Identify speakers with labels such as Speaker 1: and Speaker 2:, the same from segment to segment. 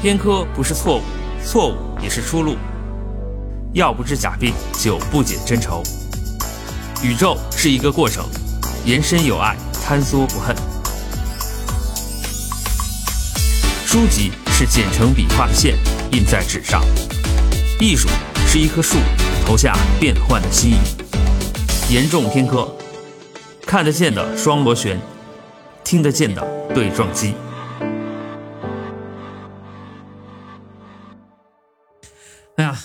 Speaker 1: 偏科不是错误，错误也是出路。药不治假病，酒不解真愁。宇宙是一个过程，延伸有爱，坍缩不恨。书籍是剪成笔画的线，印在纸上。艺术是一棵树，投下变幻的心意。严重偏科，看得见的双螺旋，听得见的对撞机。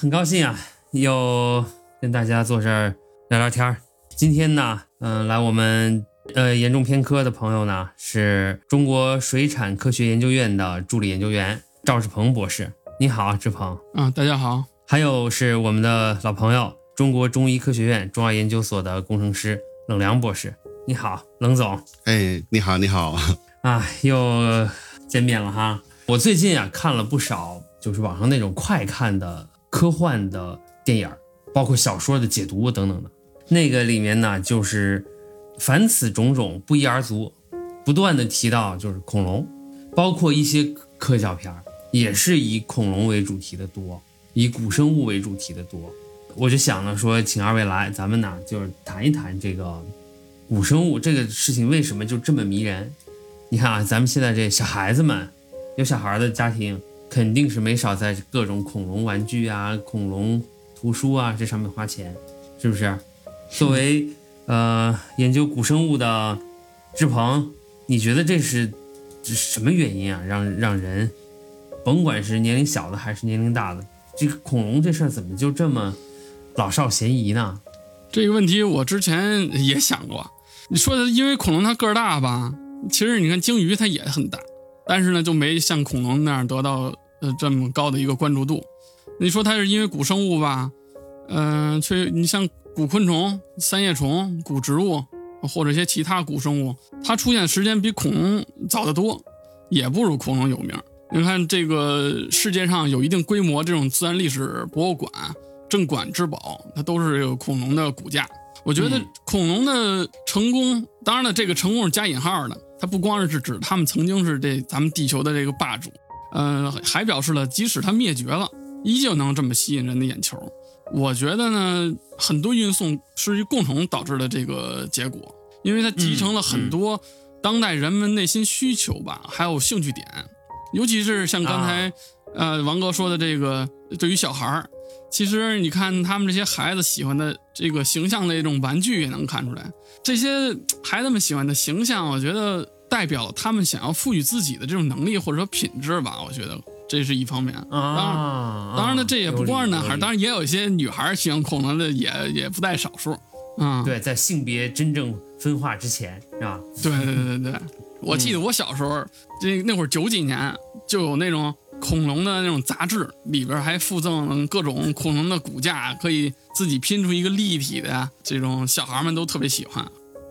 Speaker 1: 很高兴啊，又跟大家坐这儿聊聊天儿。今天呢，嗯、来我们呃严重偏科的朋友呢，是中国水产科学研究院的助理研究员赵志鹏博士。你好，志鹏。
Speaker 2: 啊，大家好。
Speaker 1: 还有是我们的老朋友，中国中医科学院中药研究所的工程师冷良博士。你好，冷总
Speaker 3: 哎，你好，你好，
Speaker 1: 啊，又见面了哈。我最近啊看了不少，就是网上那种快看的科幻的电影，包括小说的解读等等的。那个里面呢，就是凡此种种不一而足，不断的提到就是恐龙，包括一些科教片儿也是以恐龙为主题的多，以古生物为主题的多。我就想呢，说请二位来，咱们呢就是谈一谈这个古生物这个事情为什么就这么迷人。你看啊，咱们现在这小孩子们，有小孩的家庭肯定是没少在各种恐龙玩具啊、恐龙图书啊这上面花钱，是不是？作为呃研究古生物的志鹏，你觉得这是这什么原因啊？让让人甭管是年龄小的还是年龄大的，这个恐龙这事儿怎么就这么老少咸宜呢？
Speaker 2: 这个问题我之前也想过。你说的，因为恐龙它个儿大吧，其实你看鲸鱼它也很大，但是呢就没像恐龙那样得到呃这么高的一个关注度。你说它是因为古生物吧，嗯、却你像古昆虫、三叶虫、古植物或者一些其他古生物，它出现时间比恐龙早得多，也不如恐龙有名。你看这个世界上有一定规模这种自然历史博物馆、镇馆之宝，它都是有恐龙的骨架。我觉得
Speaker 1: 嗯
Speaker 2: 恐龙的成功，当然了，这个成功是加引号的，它不光是指他们曾经是这咱们地球的这个霸主，呃，还表示了即使它灭绝了，依旧能这么吸引人的眼球。我觉得呢，很多运送是共同导致的这个结果，因为它集成了很多当代人们内心需求吧，还有兴趣点，尤其是像刚才、呃王哥说的这个，对于小孩儿，其实你看他们这些孩子喜欢的这个形象的一种玩具也能看出来，这些孩子们喜欢的形象，我觉得代表了他们想要赋予自己的这种能力或者说品质吧，我觉得这是一方面。当然，
Speaker 1: 啊，
Speaker 2: 当然呢，这也不光是男孩，当然也有一些女孩喜欢恐龙的也，也不在少数。嗯、
Speaker 1: 对，在性别真正分化之前，是吧？
Speaker 2: 对对对对对，我记得我小时候，这那会儿九几年就有那种恐龙的那种杂志，里边还附赠各种恐龙的骨架，可以自己拼出一个立体的，这种小孩们都特别喜欢。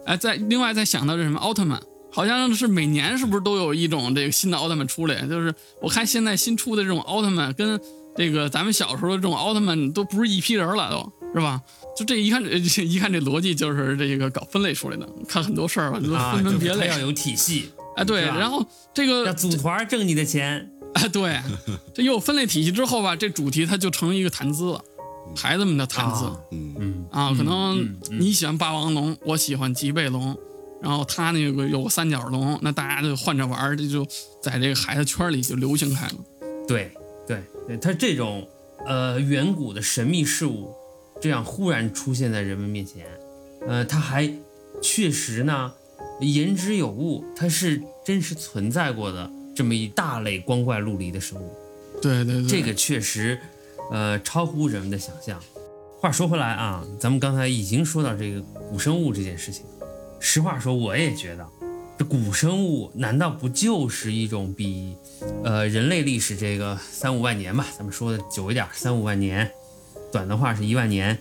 Speaker 2: 哎，再另外再想到这什么奥特曼，好像是每年是不是都有一种这个新的奥特曼出来？就是我看现在新出的这种奥特曼跟这个咱们小时候的这种奥特曼都不是一批人了，都是吧？就这一看，这 一看这逻辑就是这个搞分类出来的。看很多事儿吧，都
Speaker 1: 啊，
Speaker 2: 分门别类。
Speaker 1: 要有体系，
Speaker 2: 哎，对，然后这
Speaker 1: 要
Speaker 2: 个
Speaker 1: 组团挣你的钱。
Speaker 2: 哎，对，这有分类体系之后吧，这主题它就成一个谈资了，孩子们的谈资
Speaker 1: 啊
Speaker 3: 嗯，
Speaker 1: 嗯
Speaker 2: 啊，可能你喜欢霸王龙，我喜欢脊背龙，然后他那个有个三角龙，那大家就换着玩儿，这就在这个孩子圈里就流行开了。
Speaker 1: 对对对，他这种呃远古的神秘事物，这样忽然出现在人们面前，呃，它还确实呢言之有物，它是真实存在过的这么一大类光怪陆离的生物。
Speaker 2: 对对对，
Speaker 1: 这个确实，呃，超乎人们的想象。话说回来啊，咱们刚才已经说到这个古生物这件事情。实话说，我也觉得，这古生物难道不就是一种比，呃，人类历史这个三五万年吧，咱们说的久一点，三五万年，短的话是一万年。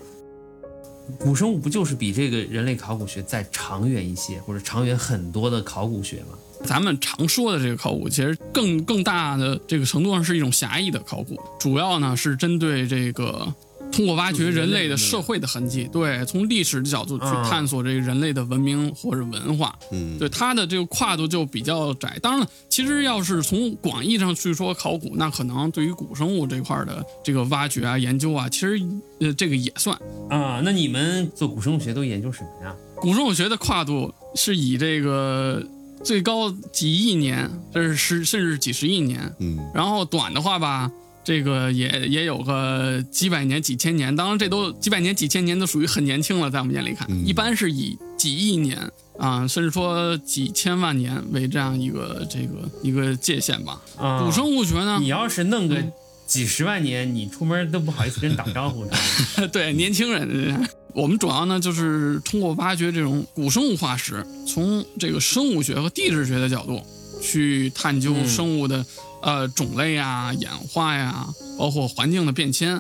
Speaker 1: 古生物不就是比这个人类考古学再长远一些，或者长远很多的考古学吗？
Speaker 2: 咱们常说的这个考古，其实更更大的这个程度上是一种狭义的考古，主要呢是针对这个通过挖掘人类的社会的痕迹，对，从历史的角度去
Speaker 1: 嗯
Speaker 2: 探索这个人类的文明或者文化，
Speaker 3: 嗯，
Speaker 2: 对它的这个跨度就比较窄。当然了，其实要是从广义上去说考古，那可能对于古生物这块儿的这个挖掘啊、研究啊，其实呃这个也算。
Speaker 1: 啊，那你们做古生物学都研究什么呀？
Speaker 2: 古生物学的跨度是以这个最高几亿年，这是十甚至几十亿年，
Speaker 3: 嗯
Speaker 2: 然后短的话吧，这个也也有个几百年、几千年。当然，这都几百年、几千年都属于很年轻了，在我们眼里看，
Speaker 3: 嗯
Speaker 2: 一般是以几亿年啊，甚至说几千万年为这样一个这个一个界限吧。
Speaker 1: 啊，
Speaker 2: 古生物学呢
Speaker 1: 你，要是弄个几十万年，你出门都不好意思跟人打招呼。
Speaker 2: 对年轻人，我们主要呢就是通过挖掘这种古生物化石，从这个生物学和地质学的角度去探究
Speaker 1: 嗯
Speaker 2: 生物的、呃种类啊、演化呀，包括环境的变迁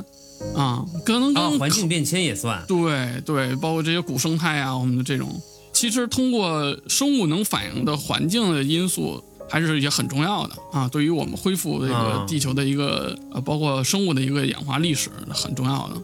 Speaker 2: 啊，可能
Speaker 1: 啊，
Speaker 2: 跟
Speaker 1: 环境变迁也算。
Speaker 2: 对对，包括这些古生态啊，我们的这种，其实通过生物能反映的环境的因素，还是也很重要的啊。对于我们恢复这个
Speaker 1: 啊
Speaker 2: 地球的一个呃，包括生物的一个演化历史，很重要的。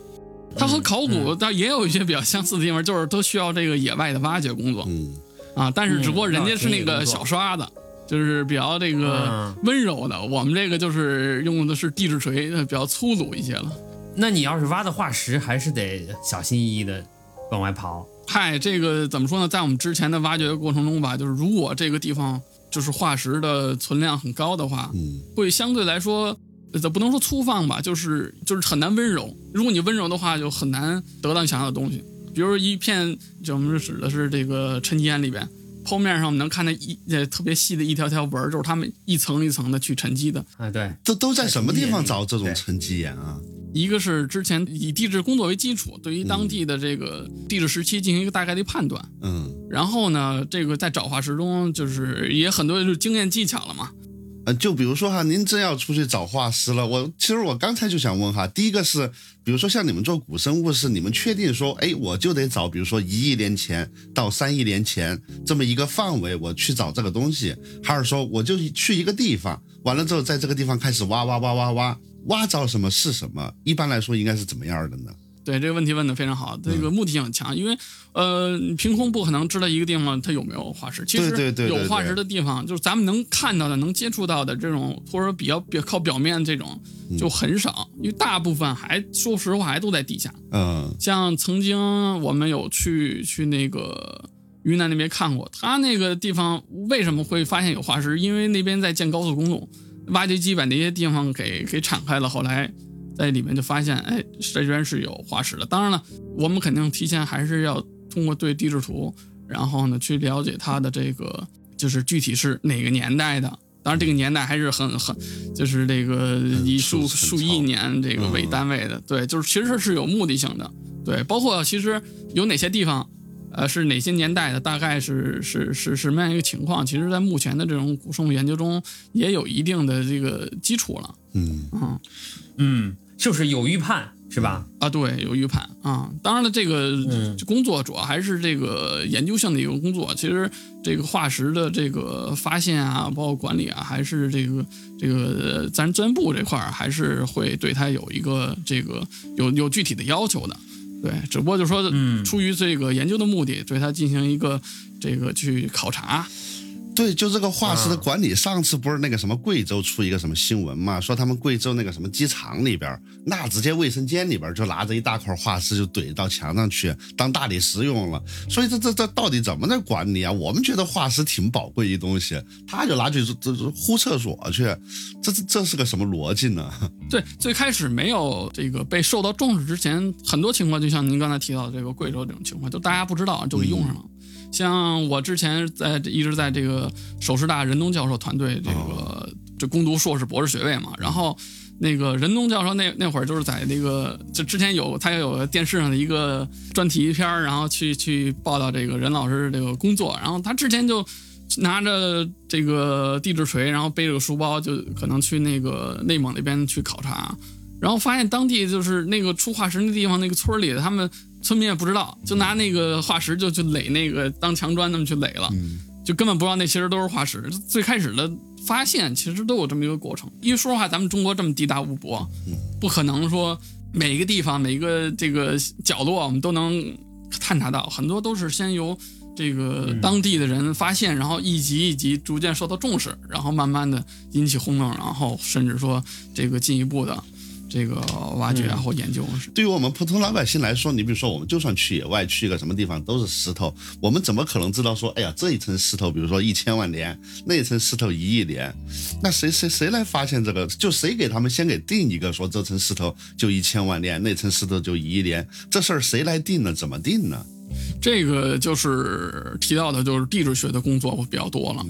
Speaker 2: 它和考古倒也有一些比较相似的地方，就是都需要这个野外的挖掘工作
Speaker 3: 嗯
Speaker 2: 啊。但是只不过人家是那个小刷子，就是比较这个
Speaker 1: 嗯
Speaker 2: 温柔的，我们这个就是用的是地质锤，呃比较粗鲁一些了。
Speaker 1: 那你要是挖的化石，还是得小心翼翼的往外刨。
Speaker 2: 嗨，这个怎么说呢？在我们之前的挖掘的过程中吧，就是如果这个地方就是化石的存量很高的话，
Speaker 3: 嗯
Speaker 2: 会相对来说，呃，不能说粗放吧，就是就是很难温柔。如果你温柔的话，就很难得到你想要的东西。比如一片，就我们指的是这个沉积岩里边，剖面上我们能看到一呃特别细的一条条纹，就是他们一层一层的去沉积的。
Speaker 1: 啊，对，
Speaker 3: 这都在什么地方找这种沉积岩啊？
Speaker 2: 一个是之前以地质工作为基础，对于当地的这个地质时期进行一个大概的判断。
Speaker 3: 嗯
Speaker 2: 然后呢，这个在找化石中，就是也很多就是经验技巧了嘛。
Speaker 3: 就比如说哈，您真要出去找化石了，我其实我刚才就想问哈，第一个是，比如说像你们做古生物，是你们确定说，哎，我就得找，比如说一亿年前到三亿年前这么一个范围，我去找这个东西，还是说我就去一个地方，完了之后在这个地方开始挖挖挖挖挖，挖着什么是什么？一般来说应该是怎么样的呢？
Speaker 2: 对这个问题问的非常好，这个目的性很强，因为呃，你凭空不可能知道一个地方它有没有化石。其实有化石的地方，就是咱们能看到的、能接触到的这种，或者说比较比较靠表面这种就很少，因为大部分还说实话还都在地下。
Speaker 3: 嗯
Speaker 2: 像曾经我们有去去那个云南那边看过，他那个地方为什么会发现有化石？因为那边在建高速公路，挖掘机把那些地方给给铲开了，后来在里面就发现，哎，这居然是有化石的。当然了，我们肯定提前还是要通过对地质图，然后呢去了解它的这个就是具体是哪个年代的。当然，这个年代还是很很，就是这个以数
Speaker 3: 数
Speaker 2: 亿年这个为单位的，对，就是其实是有目的性的，对，包括其实有哪些地方，呃，是哪些年代的，大概是是是什么样一个情况，其实在目前的这种古生物研究中也有一定的这个基础了，
Speaker 3: 嗯。
Speaker 2: 嗯。
Speaker 1: 嗯，就是有预判是吧？
Speaker 2: 啊，对，有预判啊。当然了，这个
Speaker 1: 嗯
Speaker 2: 工作主要还是这个研究性的一个工作。其实这个化石的这个发现啊，包括管理啊，还是这个这个自然资源部这块儿，还是会对它有一个这个有有具体的要求的。对，只不过就说，
Speaker 1: 嗯
Speaker 2: 出于这个研究的目的，对它进行一个这个去考察。
Speaker 3: 对，就这个化石的
Speaker 1: 啊
Speaker 3: 管理，上次不是那个什么贵州出一个什么新闻嘛，说他们贵州那个什么机场里边，那直接卫生间里边就拿着一大块化石就怼到墙上去当大理石用了。所以这这这到底怎么在管理啊？我们觉得化石挺宝贵一东西，他就拿去这这这呼厕所去，这这这是个什么逻辑呢？
Speaker 2: 对，最开始没有这个被受到重视之前，很多情况就像您刚才提到的这个贵州这种情况，就大家不知道就给用上了。像我之前在一直在这个首师大任东教授团队这个就攻读硕士博士学位嘛，然后那个任东教授那那会儿就是在那个就之前有他有电视上的一个专题片儿然后去去报道这个任老师这个工作，然后他之前就。拿着这个地质锤，然后背着个书包，就可能去那个内蒙那边去考察，然后发现当地就是那个出化石那地方那个村里，他们村民也不知道，就拿那个化石就去垒那个当墙砖那么去垒了，就根本不知道那其实都是化石。最开始的发现其实都有这么一个过程，因为说实话，咱们中国这么地大物博，不可能说每一个地方每一个这个角落，我们都能探查到，很多都是先由这个当地的人发现，然后一级一级逐渐受到重视，然后慢慢的引起轰动，然后甚至说这个进一步的这个挖掘然后研究。
Speaker 3: 对于我们普通老百姓来说，你比如说我们就算去野外去一个什么地方都是石头，我们怎么可能知道说，哎呀这一层石头，比如说一千万年，那一层石头一亿年，那谁谁谁来发现这个？就谁给他们先给定一个说这层石头就一千万年，那层石头就一亿年，这事儿谁来定呢？怎么定呢？
Speaker 2: 这个就是提到的，就是地质学的工作会比较多了。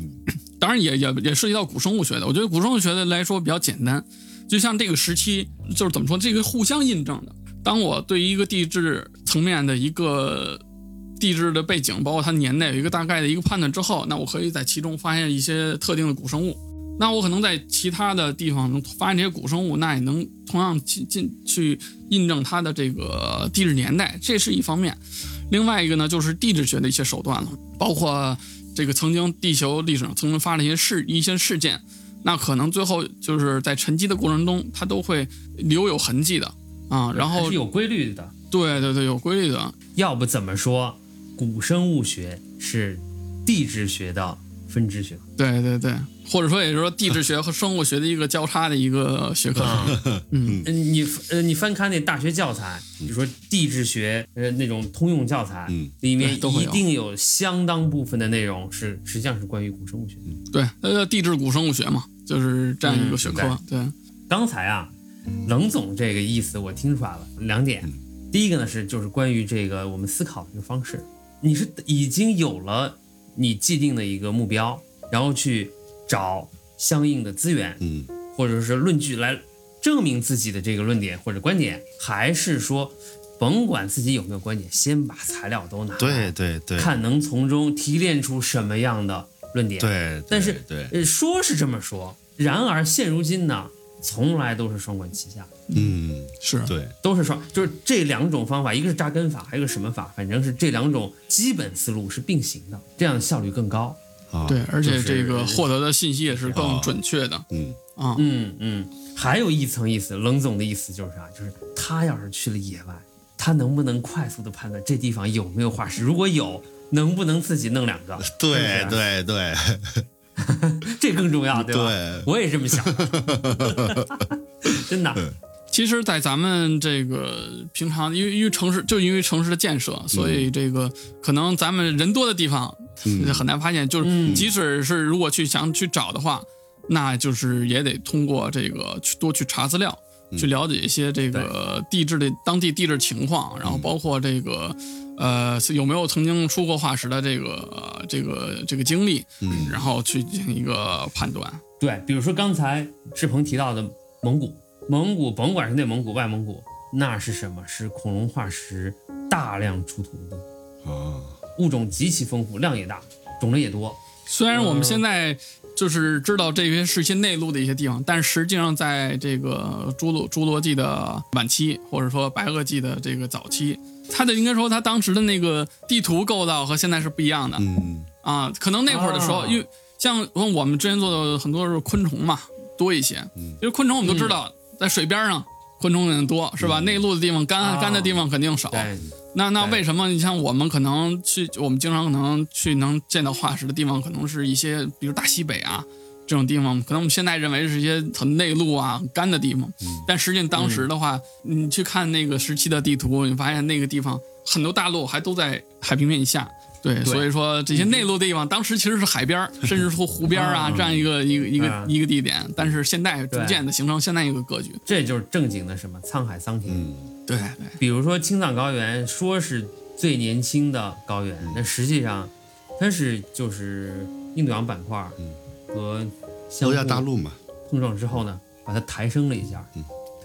Speaker 2: 当然也也也涉及到古生物学的。我觉得古生物学的来说比较简单，就像这个时期，就是怎么说，这个互相印证的。当我对一个地质层面的一个地质的背景，包括它年代有一个大概的一个判断之后，那我可以在其中发现一些特定的古生物。那我可能在其他的地方能发现这些古生物，那也能同样进进去印证它的这个地质年代，这是一方面。另外一个呢，就是地质学的一些手段了，包括这个曾经地球历史上曾经发生一些事一些事件，那可能最后就是在沉积的过程中，它都会留有痕迹的啊。然后
Speaker 1: 是有规律的，
Speaker 2: 对对对，有规律的。
Speaker 1: 要不怎么说古生物学是地质学的分支学科？
Speaker 2: 对对对，或者说也就是说地质学和生物学的一个交叉的一个学科。
Speaker 1: 嗯，你呃，你翻看那大学教材，比如说地质学呃那种通用教材，里面一定有相当部分的内容是实际上是关于古生物学。
Speaker 2: 对，那叫地质古生物学嘛，就是这样一个学科。对，
Speaker 1: 刚才啊，冷总这个意思我听出来了两点，第一个呢是就是关于这个我们思考的一个方式，你是已经有了你既定的一个目标，然后去。找相应的资源，
Speaker 3: 嗯，
Speaker 1: 或者是论据来证明自己的这个论点或者观点，还是说，甭管自己有没有观点，先把材料都拿来，
Speaker 3: 对对对，
Speaker 1: 看能从中提炼出什么样的论点。
Speaker 3: 对，
Speaker 1: 但是
Speaker 3: 对，
Speaker 1: 说是这么说，然而现如今呢，从来都是双管齐下。
Speaker 3: 嗯，
Speaker 2: 是
Speaker 3: 对，
Speaker 1: 都是双，就是这两种方法，一个是扎根法，还有一个什么法，反正是这两种基本思路是并行的，这样效率更高。
Speaker 2: 对，而且这个获得的信息也是更准确的。
Speaker 3: 嗯
Speaker 2: 啊，
Speaker 1: 嗯嗯，还有一层意思，冷总的意思就是啥？就是他要是去了野外，他能不能快速的判断这地方有没有化石？如果有，能不能自己弄两个？
Speaker 3: 对对对，
Speaker 1: 这更重要，对吧？
Speaker 3: 对，
Speaker 1: 我也这么想，真的。
Speaker 2: 其实，在咱们这个平常，因为因为城市，就因为城市的建设，所以这个可能咱们人多的地方很难发现。就是即使是如果去想去找的话，那就是也得通过这个去多去查资料，去了解一些这个地质的当地地质情况，然后包括这个呃有没有曾经出过化石的这个这个这个经历，然后去进行一个判断。
Speaker 1: 对，比如说刚才志鹏提到的蒙古。蒙古甭管是内蒙古、外蒙古，那是什么？是恐龙化石大量出土的地
Speaker 3: 方啊，
Speaker 1: 物种极其丰富，量也大，种类也多。
Speaker 2: 虽然我们现在就是知道这些是一些内陆的一些地方，但实际上在这个侏罗侏罗纪的晚期，或者说白垩纪的这个早期，它的应该说它当时的那个地图构造和现在是不一样的。
Speaker 3: 嗯
Speaker 2: 啊，可能那会儿的时候，因为像我们之前做的很多是昆虫嘛多一些，因为昆虫我们都知道。在水边上，昆虫也多，是吧？内陆的地方干干的地方肯定少。那那为什么？你像我们可能去，我们经常可能去能见到化石的地方，可能是一些比如大西北啊这种地方，可能我们现在认为是一些很内陆啊干的地方。但实际当时的话，你去看那个时期的地图，你发现那个地方很多大陆还都在海平面以下。对，所以说这些内陆地方当时其实是海边 甚至说湖边啊，这样一个一个一个一个地点。但是现在逐渐的形成现在一个格局，
Speaker 1: 这就是正经的什么沧海桑田。
Speaker 2: 对对，
Speaker 1: 比如说青藏高原，说是最年轻的高原，但实际上它是就是印度洋板块和
Speaker 3: 欧亚大陆嘛。
Speaker 1: 碰撞之后呢，把它抬升了一下。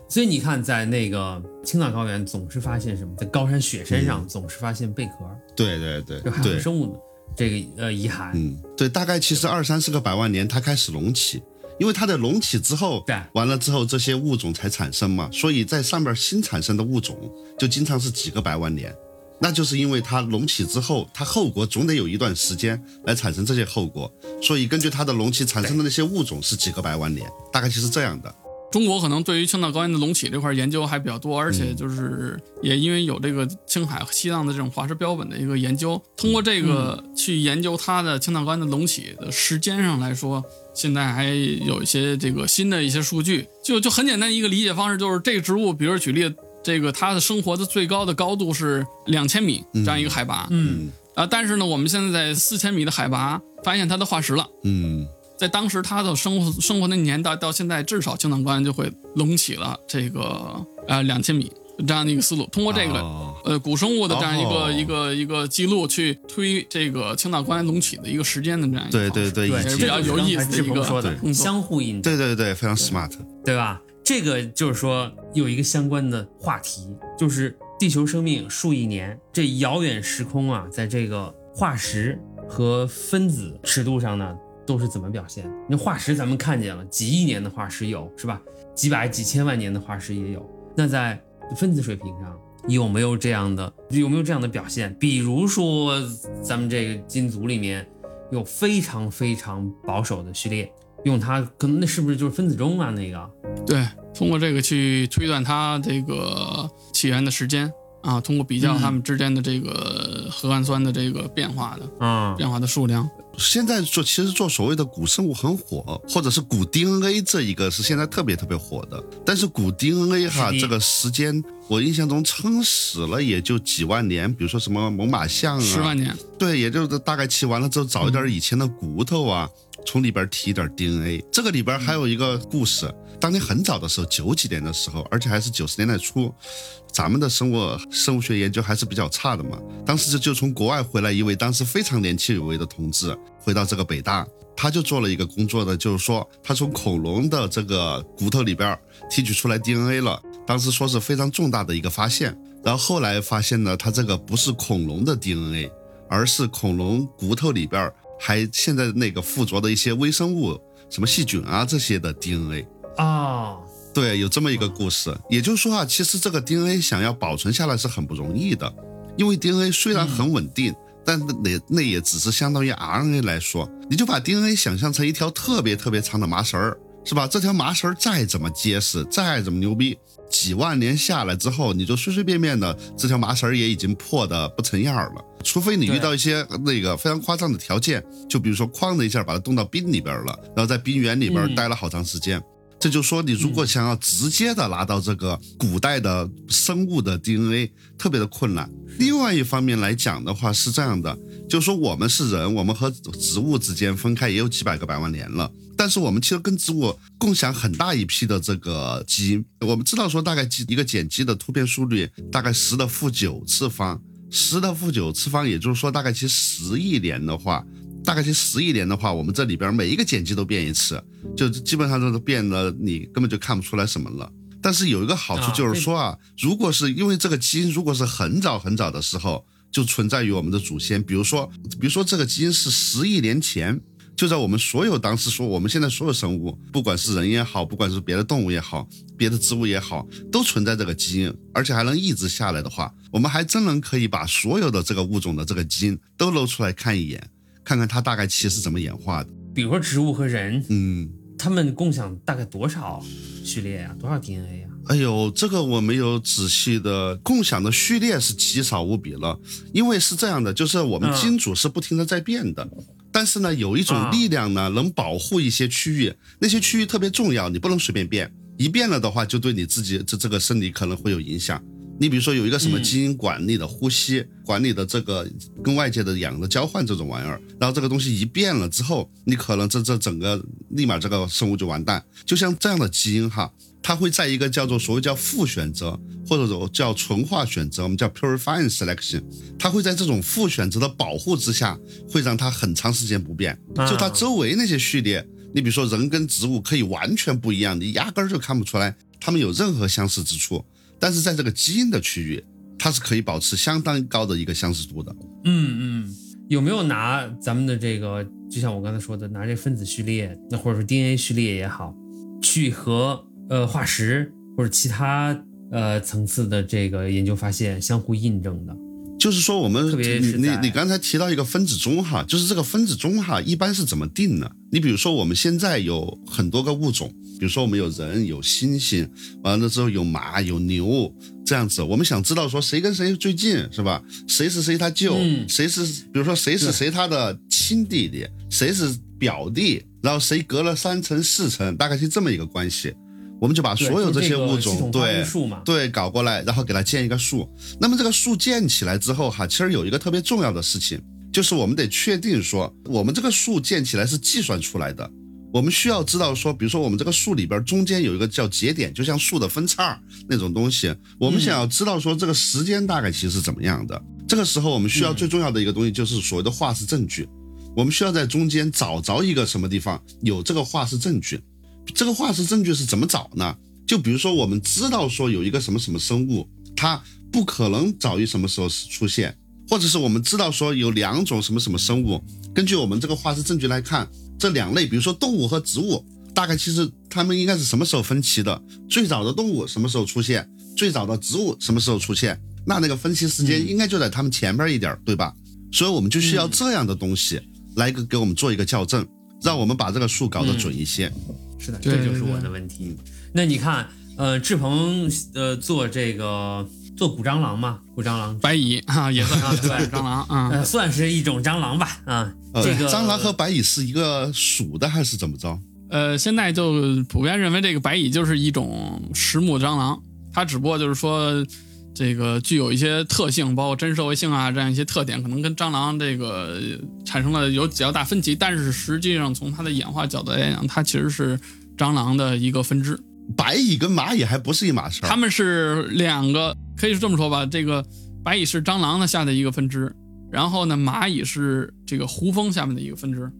Speaker 1: 所以你看，在那个青藏高原，总是发现什么？在高山雪山上，总是发现贝壳。
Speaker 3: 对对对，
Speaker 1: 就海洋生物这个呃遗骸。
Speaker 3: 嗯，对，大概其实二三十个百万年，它开始隆起，因为它的隆起之后，
Speaker 1: 对，
Speaker 3: 完了之后这些物种才产生嘛。所以在上面新产生的物种，就经常是几个百万年。那就是因为它隆起之后，它后果总得有一段时间来产生这些后果。所以根据它的隆起产生的那些物种是几个百万年，大概就是这样的。
Speaker 2: 中国可能对于青藏高原的隆起这块研究还比较多，而且就是也因为有这个青海、西藏的这种化石标本的一个研究，通过这个去研究它的青藏高原的隆起的时间上来说，现在还有一些这个新的一些数据。就就很简单一个理解方式，就是这个植物，比如举例，这个它的生活的最高的高度是两千米这样一个海拔，
Speaker 1: 嗯。
Speaker 2: 啊，但是呢，我们现在在四千米的海拔发现它的化石了。
Speaker 3: 嗯
Speaker 2: 在当时他的生活生活那年到到现在，至少青藏高原就会隆起了这个呃两千米这样的一个思路。通过这个、
Speaker 3: 哦。
Speaker 2: 呃古生物的这样一个、
Speaker 3: 哦。
Speaker 2: 一个一个记录去推这个青藏高原隆起的一个时间的这样一个
Speaker 3: 对对对，
Speaker 2: 也是比较有意思一个
Speaker 1: 鹏说的。
Speaker 2: 工作。
Speaker 1: 相互印证，
Speaker 3: 对对对，非常 smart。
Speaker 1: 对吧？这个就是说有一个相关的话题，就是地球生命数亿年，这遥远时空啊，在这个化石和分子尺度上呢，都是怎么表现？那化石咱们看见了，几亿年的化石有是吧？几百几千万年的化石也有。那在分子水平上有没有这样的有没有这样的表现？比如说咱们这个金族里面有非常非常保守的序列，用它可能那是不是就是分子钟啊？那个
Speaker 2: 对，通过这个去推断它这个起源的时间啊，通过比较它们之间的这个核苷酸的这个变化的
Speaker 1: 嗯，
Speaker 2: 变化的数量。
Speaker 3: 现在做其实做所谓的古生物很火，或者是古 DNA 这一个是现在特别特别火的。但是古 DNA 哈这个时间，我印象中撑死了也就几万年，比如说什么猛犸象啊，
Speaker 2: 十万年，
Speaker 3: 对，也就是大概骑完了之后找一点以前的骨头啊，从里边提一点 DNA。这个里边还有一个故事，当年很早的时候，九几年的时候，而且还是九十年代初，咱们的生物生物学研究还是比较差的嘛。当时就就从国外回来一位当时非常年轻有为的同志，回到这个北大，他就做了一个工作的，就是说他从恐龙的这个骨头里边提取出来 DNA 了，当时说是非常重大的一个发现。然后后来发现呢，它这个不是恐龙的 DNA，而是恐龙骨头里边还现在那个附着的一些微生物，什么细菌啊这些的 DNA。
Speaker 1: 啊，
Speaker 3: 对，有这么一个故事。也就是说啊，其实这个 DNA 想要保存下来是很不容易的，因为 DNA 虽然很稳定，但那那也只是相当于 RNA 来说，你就把 DNA 想象成一条特别特别长的麻绳儿，是吧？这条麻绳儿再怎么结实，再怎么牛逼，几万年下来之后，你就随随便便的这条麻绳儿也已经破的不成样儿了。除非你遇到一些那个非常夸张的条件，就比如说哐的一下把它冻到冰里边了，然后在冰原里边
Speaker 1: 嗯
Speaker 3: 待了好长时间。这就说，你如果想要直接的拿到这个古代的生物的 DNA，特别的困难。另外一方面来讲的话，是这样的，就是说我们是人，我们和植物之间分开也有几百个百万年了，但是我们其实跟植物共享很大一批的这个基因。我们知道说，大概一个碱基的突变速率大概十的负九次方，十的负九次方，也就是说大概其实十亿年的话。大概其十亿年的话，我们这里边每一个碱基都变一次，就基本上都变了，你根本就看不出来什么了。但是有一个好处就是说啊，如果是因为这个基因，如果是很早很早的时候就存在于我们的祖先，比如说，比如说这个基因是十亿年前，就在我们所有当时说我们现在所有生物，不管是人也好，不管是别的动物也好，别的植物也好，都存在这个基因，而且还能一直下来的话，我们还真能可以把所有的这个物种的这个基因都搂出来看一眼。看看它大概其实怎么演化的。
Speaker 1: 比如说植物和人，
Speaker 3: 嗯，
Speaker 1: 他们共享大概多少序列呀、多少 DNA 呀、
Speaker 3: 哎呦，这个我没有仔细的共享的序列是极少无比了，因为是这样的，就是我们
Speaker 1: 嗯
Speaker 3: 基因组是不停的在变的。但是呢，有一种
Speaker 1: 啊
Speaker 3: 力量呢，能保护一些区域，那些区域特别重要，你不能随便变，一变了的话，就对你自己这这个身体可能会有影响。你比如说有一个什么
Speaker 1: 嗯
Speaker 3: 基因管理的呼吸，管理的这个跟外界的氧的交换这种玩意儿，然后这个东西一变了之后，你可能这这整个立马这个生物就完蛋。就像这样的基因哈，它会在一个叫做所谓叫负选择，或者说叫纯化选择，我们叫 purifying selection，它会在这种负选择的保护之下，会让它很长时间不变。
Speaker 1: 啊
Speaker 3: 就它周围那些序列，你比如说人跟植物可以完全不一样，你压根儿就看不出来它们有任何相似之处。但是在这个基因的区域，它是可以保持相当高的一个相似度的。
Speaker 1: 嗯嗯，有没有拿咱们的这个，就像我刚才说的，拿这分子序列，那或者说 DNA 序列也好，去和呃化石或者其他呃层次的这个研究发现相互印证的？
Speaker 3: 就是说，我们
Speaker 1: 特别
Speaker 3: 你你你刚才提到一个分子钟哈，就是这个分子钟哈，一般是怎么定呢？你比如说，我们现在有很多个物种，比如说我们有人有猩猩，完了之后有马有牛这样子，我们想知道说谁跟谁最近是吧？谁是谁他舅，
Speaker 1: 嗯
Speaker 3: 谁是比如说谁是谁他的亲弟弟，谁是表弟，然后谁隔了三层四层，大概是这么一个关系。我们就把所有这些物种对对，搞过来，然后给它建一个树。那么这个树建起来之后哈，其实有一个特别重要的事情，就是我们得确定说，我们这个树建起来是计算出来的。我们需要知道说，比如说我们这个树里边中间有一个叫节点，就像树的分叉那种东西。我们想要知道说这个时间大概其实是怎么样的。这个时候我们需要最重要的一个东西就是所谓的化石证据。我们需要在中间找着一个什么地方有这个化石证据。这个化石证据是怎么找呢？就比如说，我们知道说有一个什么什么生物，它不可能早于什么时候出现，或者是我们知道说有两种什么什么生物，根据我们这个化石证据来看，这两类，比如说动物和植物，大概其实它们应该是什么时候分歧的？最早的动物什么时候出现？最早的植物什么时候出现？那那个分歧时间应该就在它们前边一点儿，对吧？所以我们就需要这样的东西来给给我们做一个校正，让我们把这个数搞得准一些。
Speaker 1: 是的，这就是我的问题。那你看，呃，志鹏呃做这个做古蟑螂嘛，古蟑螂，
Speaker 2: 白蚁啊，也算
Speaker 1: 啊对
Speaker 2: 蟑螂啊。
Speaker 1: 呃，算是一种蟑螂吧，啊，
Speaker 3: 呃，
Speaker 1: 这个
Speaker 3: 蟑螂和白蚁是一个属的还是怎么着？
Speaker 2: 呃，现在就普遍认为这个白蚁就是一种食木蟑螂，它只不过就是说这个具有一些特性，包括真社会性啊这样一些特点，可能跟蟑螂这个产生了有比较大分歧，但是实际上从它的演化角度来讲，它其实是蟑螂的一个分支。
Speaker 3: 白蚁跟蚂蚁还不是一码事儿。
Speaker 2: 它们是两个，可以是这么说吧，这个白蚁是蟑螂的下的一个分支，然后呢，蚂蚁是这个胡蜂下面的一个分支。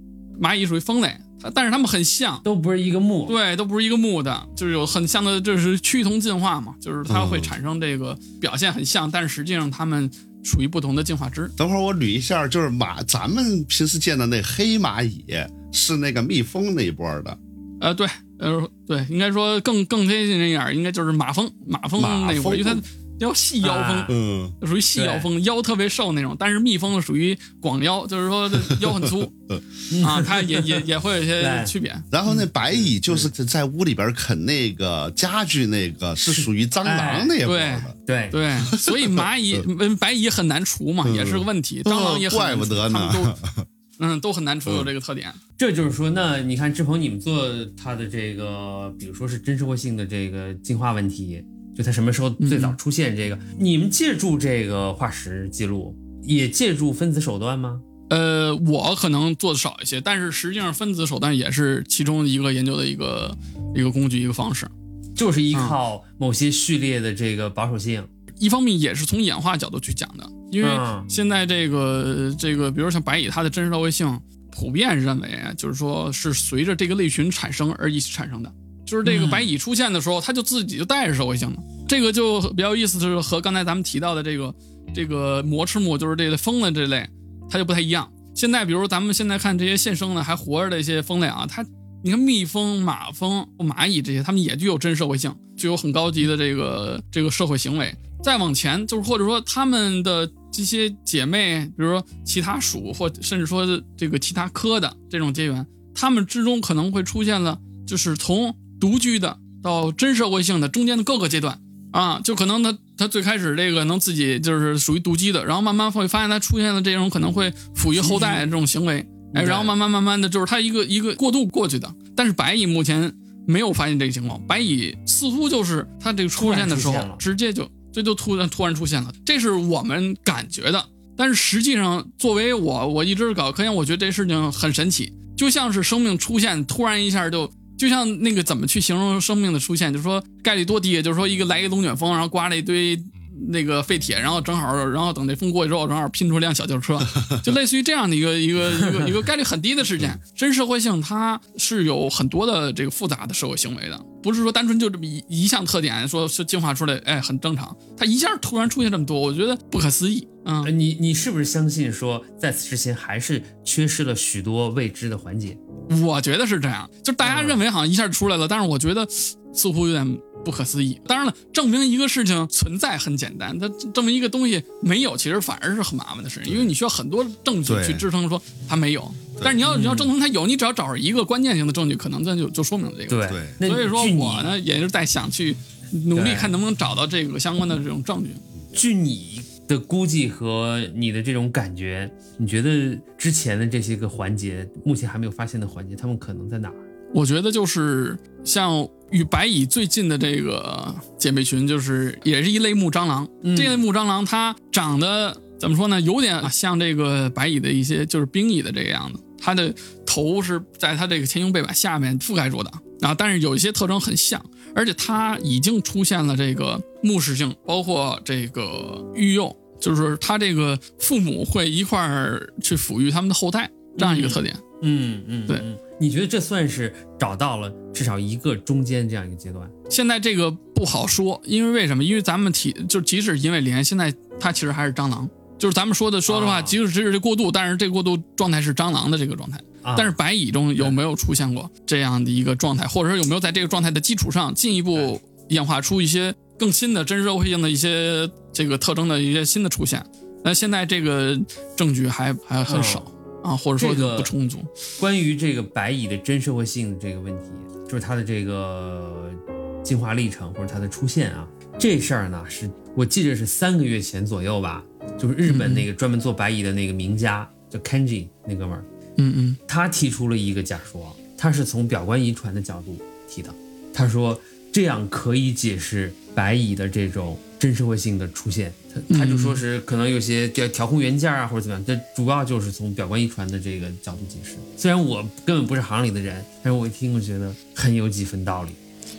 Speaker 2: 蚂蚁属于蜂类，它但是它们很像，
Speaker 1: 都不是一个目，
Speaker 2: 对，都不是一个目的，就是有很像的，就是趋同进化嘛，就是它会
Speaker 3: 嗯
Speaker 2: 产生这个表现很像，但是实际上它们属于不同的进化支。
Speaker 3: 等会儿我捋一下，就是蚂，咱们平时见的那黑蚂蚁是那个蜜蜂那一波的，
Speaker 2: 呃，对，呃，对，应该说更更贴近这样，应该就是马蜂，马蜂那一波，因为它
Speaker 3: 蜂
Speaker 2: 叫细腰蜂。
Speaker 1: 啊
Speaker 3: 嗯，
Speaker 2: 就属于细腰蜂，腰特别瘦那种，但是蜜蜂属于广腰，就是说这 腰很粗啊，它也也也会有一些区别。
Speaker 3: 然后那白蚁就是在屋里边啃那个家具那个，是属于蟑螂那一波的。
Speaker 1: 对，
Speaker 2: 对，所以蚂蚁、嗯白蚁很难除嘛，也是个问题。蟑螂也很难除
Speaker 3: 怪不得呢
Speaker 2: 都 嗯都很难除，有这个特点。
Speaker 1: 这就是说，那你看志鹏，你们做它的这个，比如说是真社会性的这个进化问题，就它什么时候最早出现这个，你们借助这个化石记录，也借助分子手段吗？
Speaker 2: 呃，我可能做的少一些，但是实际上分子手段也是其中一个研究的一个一个工具一个方式。
Speaker 1: 就是依靠某些序列的这个保守性，
Speaker 2: 一方面也是从演化角度去讲的，因为
Speaker 1: 嗯
Speaker 2: 现在这个这个，比如像白蚁，它的真实社会性普遍认为，就是说是随着这个类群产生而一起产生的。就是这个
Speaker 1: 嗯
Speaker 2: 白蚁出现的时候，它就自己就带着社会性了。这个就比较有意思，就是和刚才咱们提到的这个这个膜翅目，就是这个蜂的这类，它就不太一样。现在比如咱们现在看这些现生的还活着的一些蜂类啊，它你看蜜蜂、马蜂、蚂蚁这些，它们也具有真社会性，具有很高级的这个这个社会行为。再往前，就是或者说它们的这些姐妹，比如说其他属或甚至说这个其他科的这种结缘，它们之中可能会出现了，就是从独居的到真社会性的中间的各个阶段啊，就可能他他最开始这个能自己就是属于独居的，然后慢慢会发现他出现了这种可能会抚育后代的这种行为，哎，然后慢慢慢慢的就是他一个一个过渡过去的。但是白蚁目前没有发现这个情况，白蚁似乎就是它这个出现的时候直接就这就突然突然出现了，这是我们感觉的。但是实际上，作为我，我一直搞科研，我觉得这事情很神奇，就像是生命出现，突然一下就，就像那个怎么去形容生命的出现，就是说概率多低，就是说一个来一个龙卷风，然后刮了一堆那个废铁，然后正好，然后等那风过去之后，正好拼出辆小轿车，就类似于这样的一个一个一个一个概率很低的事件。真社会性它是有很多的这个复杂的社会行为的，不是说单纯就这么一一项特点，说是进化出来，哎，很正常。它一下突然出现这么多，我觉得不可思议。嗯
Speaker 1: 呃，你你是不是相信说，在此之前还是缺失了许多未知的环节？
Speaker 2: 我觉得是这样，就大家
Speaker 1: 嗯
Speaker 2: 认为好像一下就出来了，但是我觉得似乎有点不可思议。当然了，证明一个事情存在很简单，它证明一个东西没有，其实反而是很麻烦的事情，因为你需要很多证据去支撑说它没有。但是你要你要证明它有，你只要找着一个关键性的证据，可能这就就说明了这个。
Speaker 1: 对
Speaker 2: 所以说我呢也是在想去努力看能不能找到这个相关的这种证据。
Speaker 1: 据你的估计和你的这种感觉，你觉得之前的这些个环节，目前还没有发现的环节，他们可能在哪儿？
Speaker 2: 我觉得就是像与白蚁最近的这个姐妹群，就是也是一类木蟑螂。
Speaker 1: 嗯
Speaker 2: 这类木蟑螂它长得怎么说呢？有点像这个白蚁的一些就是冰蚁的这个样子。它的头是在它这个前胸背板下面覆盖住的，然后但是有一些特征很像，而且它已经出现了这个木食性，包括这个育幼，就是它这个父母会一块儿去抚育他们的后代这样一个特点。
Speaker 1: 嗯嗯嗯，
Speaker 2: 对
Speaker 1: 嗯，你觉得这算是找到了至少一个中间这样一个阶段？
Speaker 2: 现在这个不好说，因为为什么？因为咱们提就即使因为连，现在它其实还是蟑螂，就是咱们说的说实话，
Speaker 1: 啊
Speaker 2: 即使只是过渡，但是这个过渡状态是蟑螂的这个状态。
Speaker 1: 啊，
Speaker 2: 但是白蚁中有没有出现过这样的一个状态，或者说有没有在这个状态的基础上进一步演化出一些更新的真社会性的一些这个特征的一些新的出现？那现在这个证据还还很少、啊，或者说
Speaker 1: 这个
Speaker 2: 不充足。
Speaker 1: 关于这个白蚁的真社会性这个问题，就是它的这个进化历程或者它的出现啊，这事儿呢是我记得是三个月前左右吧，就是日本那个专门做白蚁的那个名家叫 Kenji 那哥们儿，
Speaker 2: 嗯嗯
Speaker 1: 他提出了一个假说，他是从表观遗传的角度提的。他说这样可以解释白蚁的这种真社会性的出现。他他就说是可能有些调调控元件啊或者怎么样，这主要就是从表观遗传的这个角度解释。虽然我根本不是行里的人，但是我一听我觉得很有几分道理。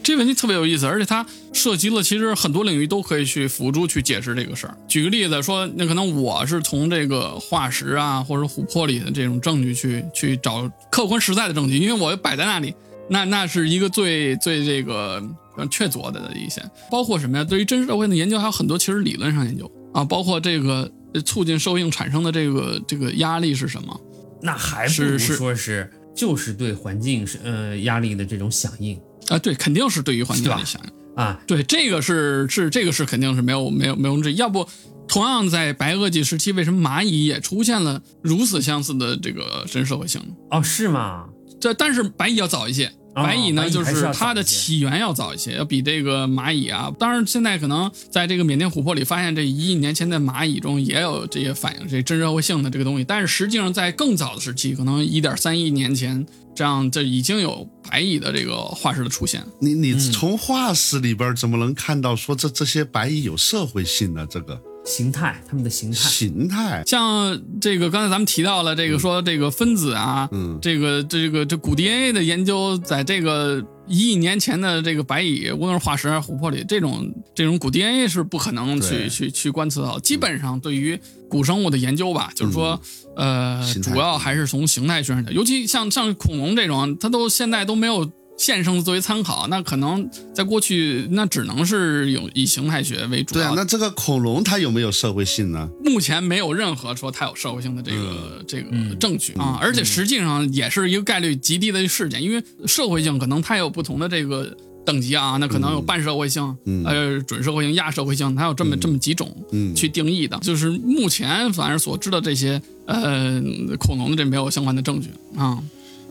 Speaker 2: 这问题特别有意思，而且它涉及了其实很多领域都可以去辅助去解释这个事儿。举个例子说，那可能我是从这个化石啊，或者琥珀里的这种证据去去找客观实在的证据，因为我摆在那里，那那是一个最最这个呃确凿的一些，包括什么呀？对于真实社会的研究还有很多其实理论上研究啊，包括这个呃促进受应产生的这个这个压力是什么？
Speaker 1: 那还不如
Speaker 2: 是是
Speaker 1: 说是就是对环境是呃压力的这种响应
Speaker 2: 啊，对，肯定是对于环境的响应。
Speaker 1: 啊。
Speaker 2: 对，这个是是这个是肯定是没有没有没有质疑。要不，同样在白垩纪时期，为什么蚂蚁也出现了如此相似的这个真社会性呢？
Speaker 1: 哦，是吗？
Speaker 2: 这但是白蚁要早一些。
Speaker 1: 哦
Speaker 2: 白蚁呢，就
Speaker 1: 是
Speaker 2: 它的起源要早一些，要比这个蚂蚁啊。当然，现在可能在这个缅甸琥珀里发现，这一亿年前的蚂蚁中也有这些反映这真社会性的这个东西。但是实际上，在更早的时期，可能一点三亿年前，这样这已经有白蚁的这个化石的出现。
Speaker 3: 你你从化石里边怎么能看到说这这些白蚁有社会性呢？这个
Speaker 1: 形态，它们的形态。
Speaker 3: 形态，
Speaker 2: 像这个刚才咱们提到了这个说这个分子啊，
Speaker 3: 嗯
Speaker 2: 这个这个这古 DNA 的研究，在这个一亿年前的这个白蚁，无论是化石还是琥珀里，这种这种古 DNA 是不可能去去去观测到。基本上对于古生物的研究吧，就是说，呃，主要还是从形态学上的，尤其像像恐龙这种，它都现在都没有。现生作为参考，那可能在过去，那只能是有以形态学为主
Speaker 3: 对啊，那这个恐龙它有没有社会性呢？
Speaker 2: 目前没有任何说它有社会性的这个、这个
Speaker 1: 嗯
Speaker 2: 证据啊，而且实际上也是一个概率极低的事件，因为社会性可能它有不同的这个等级啊，那可能有半社会性、
Speaker 3: 嗯
Speaker 2: 呃准社会性、亚社会性，它有这么、这么几种
Speaker 3: 嗯
Speaker 2: 去定义的。就是目前反正所知道这些呃恐龙的这没有相关的证据啊。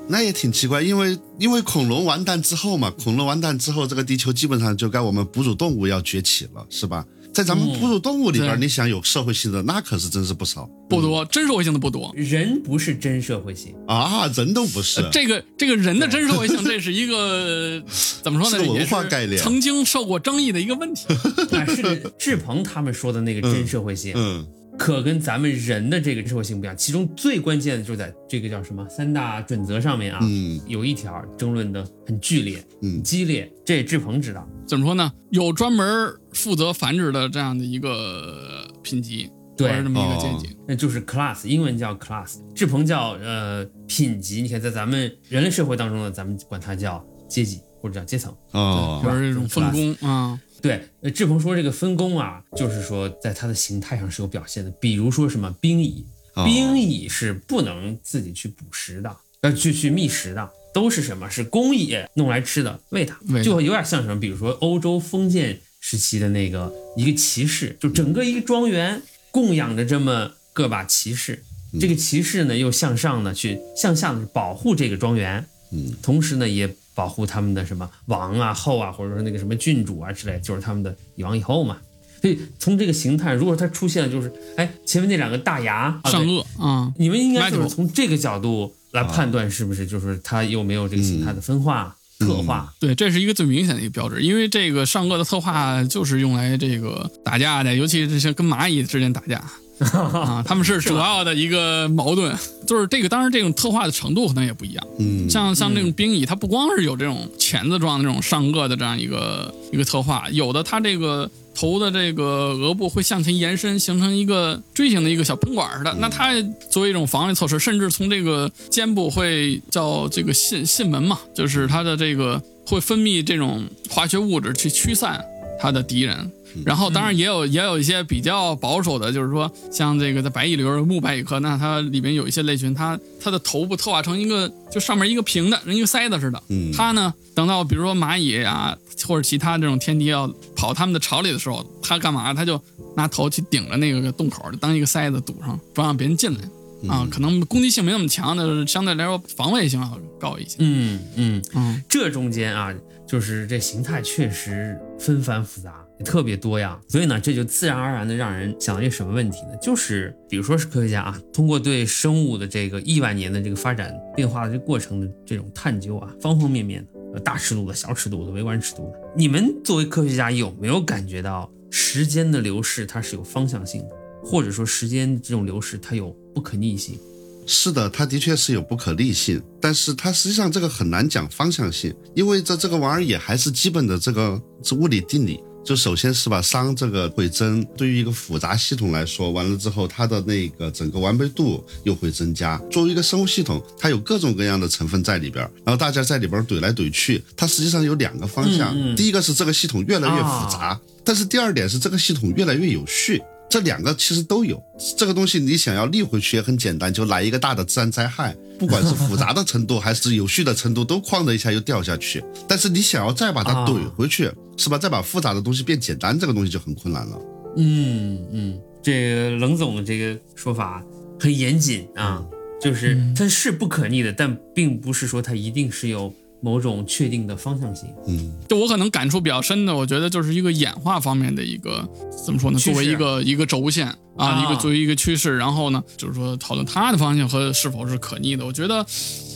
Speaker 3: 那也挺奇怪，因为因为恐龙完蛋之后嘛，恐龙完蛋之后，这个地球基本上就该我们哺乳动物要崛起了，是吧？在咱们哺乳动物里边，
Speaker 2: 对
Speaker 3: 你想有社会性的，那可是真是不少
Speaker 2: 不多，真社会性的不多。
Speaker 1: 人不是真社会性，
Speaker 3: 啊，人都不是。
Speaker 2: 这个这个人的真社会性，这是一个怎么说呢？
Speaker 3: 是个文化概念
Speaker 2: 曾经受过争议的一个问题。
Speaker 1: 啊，是志鹏他们说的那个真社会性，
Speaker 3: 嗯，
Speaker 1: 可跟咱们人的这个社会性不一样。其中最关键的就在这个叫什么三大准则上面啊，
Speaker 3: 嗯
Speaker 1: 有一条争论的很剧烈、
Speaker 3: 嗯
Speaker 1: 很激烈，这志鹏知道。
Speaker 2: 怎么说呢？有专门负责繁殖的这样的一个品级，
Speaker 1: 对
Speaker 2: 这么一个阶级。
Speaker 1: 那就是 class，英文叫 class，志鹏叫呃品级。你看，在咱们人类社会当中呢，咱们管它叫阶级或者叫阶层。
Speaker 3: 哦
Speaker 2: 或者这种分工啊，
Speaker 1: 对，呃，志鹏说这个分工啊，就是说在它的形态上是有表现的。比如说什么兵蚁，
Speaker 3: 哦
Speaker 1: 冰蚁是不能自己去捕食的，呃，去去觅食的。都是什么？是工蚁弄来吃的，喂它
Speaker 2: 喂，它
Speaker 1: 就有点像什么？比如说欧洲封建时期的那个一个骑士，就整个一个庄园供养着这么个把骑士，这个骑士呢又向上呢去向下的保护这个庄园，
Speaker 3: 嗯，
Speaker 1: 同时呢也保护他们的什么王啊后啊，或者说那个什么郡主啊之类，就是他们的以王以后嘛。所以从这个形态，如果它出现了就是，哎，前面那两个大牙，啊
Speaker 2: 善
Speaker 1: 对
Speaker 2: 恶啊，
Speaker 1: 你们应该就是从这个角度来判断，是不是就是它有没有这个形态的分化、刻画？
Speaker 2: 对，这是一个最明显的一个标志，因为这个上颚的特化就是用来这个打架的，尤其是像跟蚂蚁之间打架啊，他们是主要的一个矛盾，就是这个当然这种特化的程度可能也不一样，
Speaker 3: 嗯，
Speaker 2: 像像那种兵蚁，它不光是有这种钳子状的这种上颚的这样一个一个特化，有的它这个头的这个额部会向前延伸，形成一个锥形的一个小喷管似的。那它作为一种防御措施，甚至从这个肩部会叫这个信信门嘛，就是它的这个会分泌这种化学物质去驱散它的敌人。然后，当然也有也有一些比较保守的，就是说，像这个在白蚁里边木白蚁科，那它里面有一些类群，它它的头部特化成一个就上面一个平的，跟一个塞子似的。
Speaker 3: 嗯
Speaker 2: 它呢，等到比如说蚂蚁啊或者其他这种天敌要跑它们的巢里的时候，它干嘛？它就拿头去顶着那个洞口，当一个塞子堵上，不让别人进来。啊，可能攻击性没那么强，但是相对来说防卫性要高一些。
Speaker 1: 嗯嗯，
Speaker 2: 嗯，
Speaker 1: 这中间啊，就是这形态确实纷繁复杂，也特别多样。所以呢，这就自然而然的让人想到一个什么问题呢？就是比如说是科学家啊，通过对生物的这个亿万年的这个发展变化的这过程的这种探究啊，方方面面的，呃大尺度的、小尺度的、微观尺度的，你们作为科学家有没有感觉到时间的流逝它是有方向性的，或者说时间这种流逝它有不可逆性？
Speaker 3: 是的，它的确是有不可逆性，但是它实际上这个很难讲方向性，因为这这个玩意儿也还是基本的这个物理定理。就首先是把，熵这个会增，对于一个复杂系统来说，完了之后它的那个整个完备度又会增加。作为一个生物系统，它有各种各样的成分在里边儿，然后大家在里边儿怼来怼去，它实际上有两个方向。
Speaker 1: 嗯嗯
Speaker 3: 第一个是这个系统越来越复杂，但是第二点是这个系统越来越有序。这两个其实都有，这个东西你想要立回去也很简单，就来一个大的自然灾害，不管是复杂的程度还是有序的程度，都哐的一下又掉下去。但是你想要再把它
Speaker 1: 啊
Speaker 3: 怼回去，是吧？再把复杂的东西变简单，这个东西就很困难了。
Speaker 1: 嗯嗯，这个冷总的这个说法很严谨啊，就是它是不可逆的，但并不是说它一定是有某种确定的方向性。
Speaker 3: 嗯
Speaker 2: 就我可能感触比较深的，我觉得就是一个演化方面的一个怎么说呢？作为一个一个轴线啊，
Speaker 1: 啊
Speaker 2: 一个作为一个趋势，然后呢，就是说讨论它的方向和是否是可逆的。我觉得，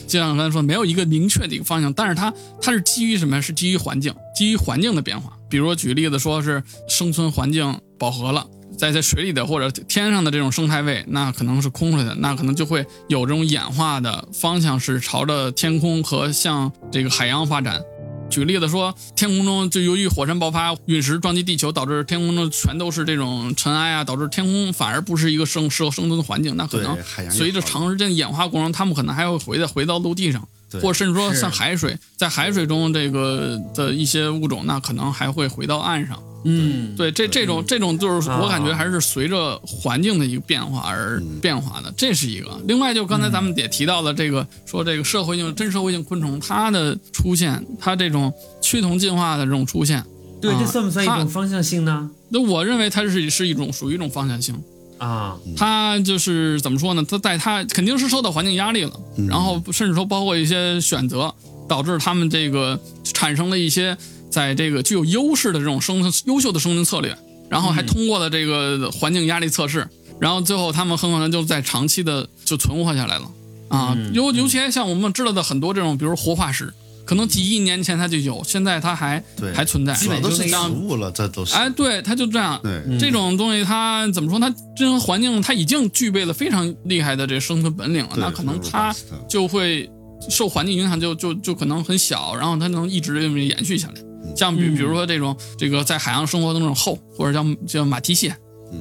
Speaker 2: 就像刚才说，没有一个明确的一个方向，但是它它是基于什么？是基于环境，基于环境的变化。比如说举例子说是生存环境饱和了。在在水里的或者天上的这种生态位，那可能是空出来的，那可能就会有这种演化的方向是朝着天空和向这个海洋发展。举例子说，天空中就由于火山爆发、陨石撞击地球，导致天空中全都是这种尘埃啊，导致天空反而不是一个生适合生存的环境。那可能随着长时间演化过程，它们可能还会回到回到陆地上，
Speaker 3: 对
Speaker 2: 或者甚至说像海水，在海水中这个的一些物种，那可能还会回到岸上。
Speaker 1: 嗯，
Speaker 2: 对，这这种这种就是
Speaker 1: 啊
Speaker 2: 我感觉还是随着环境的一个变化而变化的，这是一个。另外，就刚才咱们也提到了这个，说这个社会性真社会性昆虫它的出现，它这种趋同进化的这种出现，
Speaker 1: 对，
Speaker 2: 啊
Speaker 1: 这算不算一种方向性呢？
Speaker 2: 那我认为它是是一种属于一种方向性。
Speaker 1: 啊，
Speaker 2: 它就是怎么说呢？它在它肯定是受到环境压力了，然后甚至说包括一些选择，导致他们这个产生了一些在这个具有优势的这种生存优秀的生存策略，然后还通过了这个环境压力测试，然后最后他们很可能就在长期的就存活下来了啊。尤尤其像我们知道的很多这种，比如活化石，可能几亿年前它就有，现在它还还存在，
Speaker 1: 基本
Speaker 3: 都是
Speaker 1: 就那样
Speaker 3: 植物了，这都是。
Speaker 2: 哎，对，它就这样。
Speaker 3: 对，
Speaker 2: 这种东西它怎么说？它这种环境它已经具备了非常厉害的这生存本领了，那可能它就会受环境影响就，就就可能很小，然后它能一直这么延续下来。像比
Speaker 1: 嗯
Speaker 2: 比如说这种这个在海洋生活的那种后，或者叫叫马蹄蟹，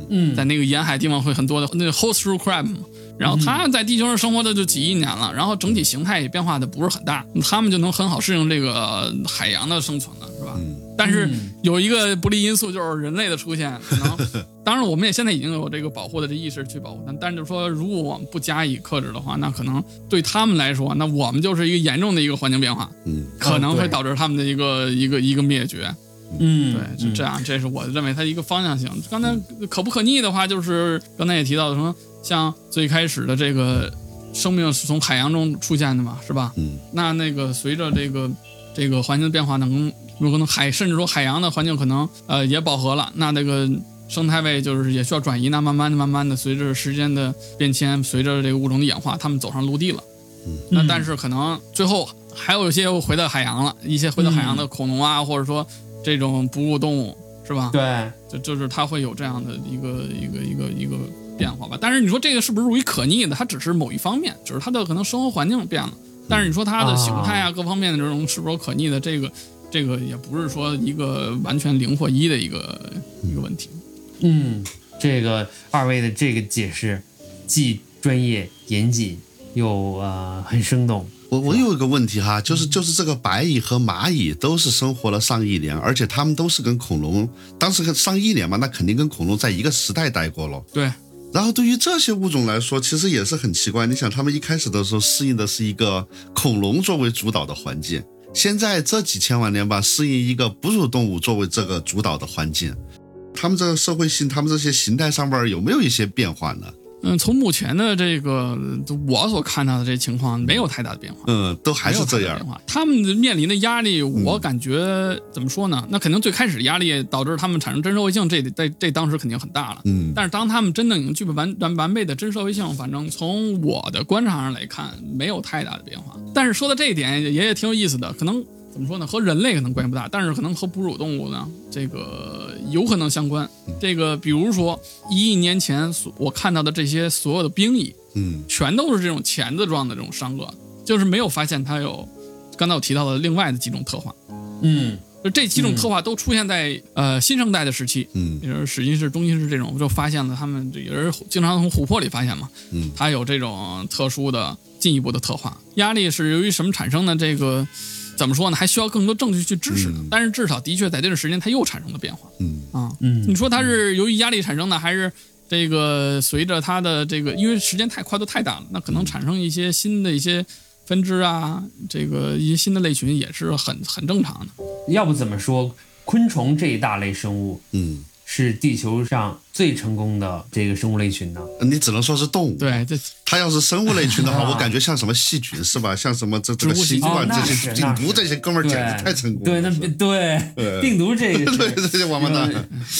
Speaker 1: 嗯。
Speaker 2: 在那个沿海地方会很多的那个 horseshoe crab 嘛。然后它在地球上生活的就几亿年了，然后整体形态也变化的不是很大，它们就能很好适应这个海洋的生存了，是吧？但是有一个不利因素就是人类的出现，可能当然，我们也现在已经有这个保护的这意识去保护它，但是就是说，如果我们不加以克制的话，那可能对他们来说，那我们就是一个严重的一个环境变化，
Speaker 3: 嗯，
Speaker 2: 可能会导致他们的一个一个一个灭绝。
Speaker 1: 嗯，
Speaker 2: 对，是这样，这是我认为它一个方向性。刚才可不可逆的话，就是刚才也提到的，说像最开始的这个生命是从海洋中出现的嘛，是吧？
Speaker 3: 嗯，
Speaker 2: 那那个随着这个这个环境的变化，能有可能海甚至说海洋的环境可能呃也饱和了，那这个生态位就是也需要转移，那慢慢的慢慢的随着时间的变迁，随着这个物种的演化，它们走上陆地了。那但是可能最后还有一些又回到海洋了，一些回到海洋的恐龙啊，或者说这种哺乳动物，是吧？
Speaker 1: 对，
Speaker 2: 就就是它会有这样的一个一个一个一个变化吧。但是你说这个是不是属于可逆的？它只是某一方面，就是它的可能生活环境变了。但是你说它的形态啊，各方面的这种是不是可逆的？这个这个也不是说一个完全零或一的一个一个问题。
Speaker 1: 嗯，这个二位的这个解释既专业严谨又呃很生动。
Speaker 3: 我我有一个问题哈，就是就是这个白蚁和蚂蚁都是生活了上亿年，而且它们都是跟恐龙，当时跟上亿年嘛，那肯定跟恐龙在一个时代待过了。
Speaker 2: 对，
Speaker 3: 然后对于这些物种来说，其实也是很奇怪。你想，它们一开始的时候适应的是一个恐龙作为主导的环境，现在这几千万年吧，适应一个哺乳动物作为这个主导的环境，它们这个社会性，它们这些形态上面有没有一些变化呢？
Speaker 2: 嗯，从目前的这个我所看到的这情况，没有太大的变化。
Speaker 3: 嗯，都还是这样。
Speaker 2: 他们面临的压力，我感觉、怎么说呢？那肯定最开始压力导致他们产生真社会性，这这这当时肯定很大了。
Speaker 3: 嗯
Speaker 2: 但是当他们真的已经具备完完完备的真社会性，反正从我的观察上来看，没有太大的变化。但是说到这一点也也挺有意思的，可能怎么说呢？和人类可能关系不大，但是可能和哺乳动物呢，这个有可能相关。这个比如说一亿年前所我看到的这些所有的冰蚁，
Speaker 3: 嗯
Speaker 2: 全都是这种钳子状的这种伤颚，就是没有发现它有刚才我提到的另外的几种特化。
Speaker 1: 嗯
Speaker 2: 就这几种特化都出现在、呃新生代的时期，
Speaker 3: 嗯
Speaker 2: 比如史金氏、中金氏这种，就发现了他们这也是经常从琥珀里发现嘛，
Speaker 3: 嗯
Speaker 2: 它有这种特殊的进一步的特化。压力是由于什么产生的？这个怎么说呢？还需要更多证据去支持但是至少的确在这段时间它又产生了变化
Speaker 3: 嗯
Speaker 2: 啊。
Speaker 1: 嗯
Speaker 2: 你说它是由于压力产生的，还是这个随着它的这个，因为时间太跨度太大了，那可能产生一些新的一些分支啊，这个一些新的类群也是很很正常的。
Speaker 1: 要不怎么说昆虫这一大类生物
Speaker 3: 嗯，
Speaker 1: 是地球上最成功的这个生物类群呢？
Speaker 3: 你只能说是动物。
Speaker 2: 对，这
Speaker 3: 它要是生物类群的话，
Speaker 1: 啊
Speaker 3: 我感觉像什么细菌是吧？像什么这这个
Speaker 2: 细菌
Speaker 3: 新冠这些病毒这些哥们儿简直太成功
Speaker 1: 对，
Speaker 3: 了。
Speaker 1: 那对
Speaker 3: 对
Speaker 1: 病毒这个
Speaker 3: 对
Speaker 1: 是
Speaker 3: 这些王八蛋。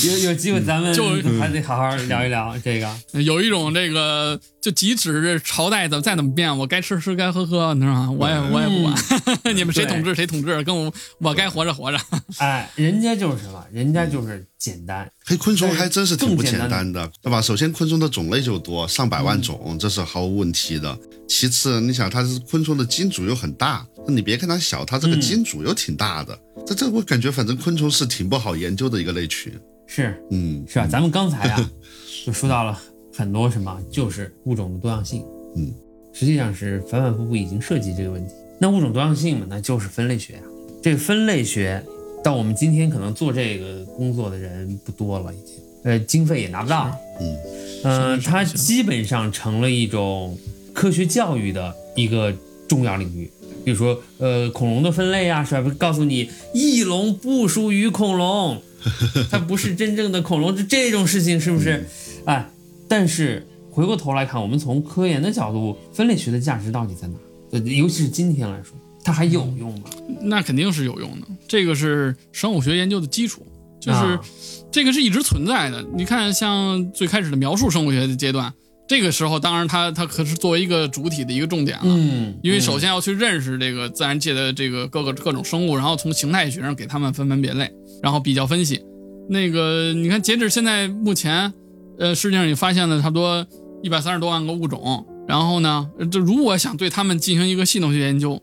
Speaker 1: 有有有机会咱们
Speaker 2: 就
Speaker 1: 还得好好聊一聊这个。
Speaker 2: 有一种这个，就即使朝代怎么再怎么变，我该吃吃该喝喝，你知道吗？我也我也不管，你们谁统治谁统治，跟我我该活着活着。
Speaker 1: 哎，人家就是什么？人家就是简单。
Speaker 3: 嘿，昆虫还真是挺不
Speaker 1: 简单
Speaker 3: 的，对吧？首先，昆虫的种类就多，上百万种，这是毫无问题的。其次，你想它是昆虫的金主又很大，那你别看它小，它这个金主又挺大的。这这我感觉，反正昆虫是挺不好研究的一个类群。
Speaker 1: 是
Speaker 3: 嗯，
Speaker 1: 是啊？咱们刚才啊，就说到了很多什么，就是物种的多样性。
Speaker 3: 嗯，
Speaker 1: 实际上是反反复复已经涉及这个问题。那物种多样性嘛，那就是分类学啊。这个分类学到我们今天可能做这个工作的人不多了，已经，呃，经费也拿不到。
Speaker 3: 嗯
Speaker 1: 嗯、
Speaker 2: 是是是
Speaker 1: 它基本上成了一种科学教育的一个重要领域。比如说，呃，恐龙的分类啊，是吧？告诉你，翼龙不属于恐龙，它不是真正的恐龙，就这种事情是不是？哎，但是回过头来看，我们从科研的角度，分类学的价值到底在哪？呃，尤其是今天来说，它还有用吗？
Speaker 2: 那肯定是有用的，这个是生物学研究的基础，就是、
Speaker 1: 啊
Speaker 2: 这个是一直存在的。你看，像最开始的描述生物学的阶段，这个时候当然它它可是作为一个主体的一个重点了。
Speaker 1: 嗯，
Speaker 2: 因为首先要去认识这个自然界的这个各个各种生物，然后从形态学上给它们分门别类，然后比较分析。那个你看，截止现在目前，呃，世界上也发现了差不多一百三十多万个物种。然后呢，呃这如果想对它们进行一个系统性研究，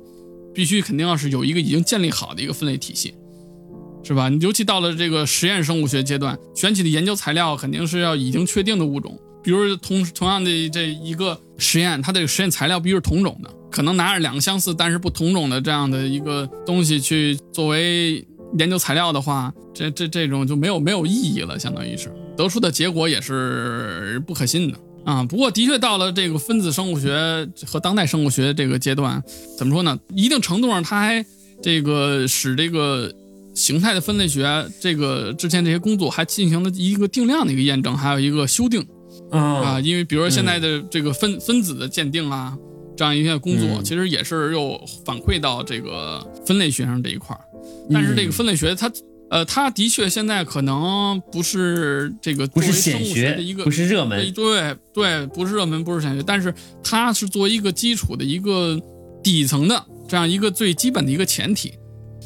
Speaker 2: 必须肯定要是有一个已经建立好的一个分类体系，是吧？尤其到了这个实验生物学阶段，选取的研究材料肯定是要已经确定的物种，比如同同样的这一个实验，它的实验材料必须是同种的，可能拿着两个相似但是不同种的这样的一个东西去作为研究材料的话，这这这种就没有没有意义了，相当于是。得出的结果也是不可信的啊。不过的确到了这个分子生物学和当代生物学这个阶段，怎么说呢？一定程度上，它还这个使这个形态的分类学这个之前这些工作还进行了一个定量的一个验证，还有一个修订啊。
Speaker 1: 啊，
Speaker 2: 因为比如说现在的这个分分子的鉴定啊，这样一些工作，
Speaker 1: 嗯
Speaker 2: 其实也是又反馈到这个分类学上这一块儿。但是这个分类学它，呃，它的确现在可能不是这个
Speaker 1: 不是
Speaker 2: 生物
Speaker 1: 显学
Speaker 2: 的一个，
Speaker 1: 不是热门，
Speaker 2: 对对，不是热门，不是显学，但是它是作为一个基础的一个底层的这样一个最基本的一个前提。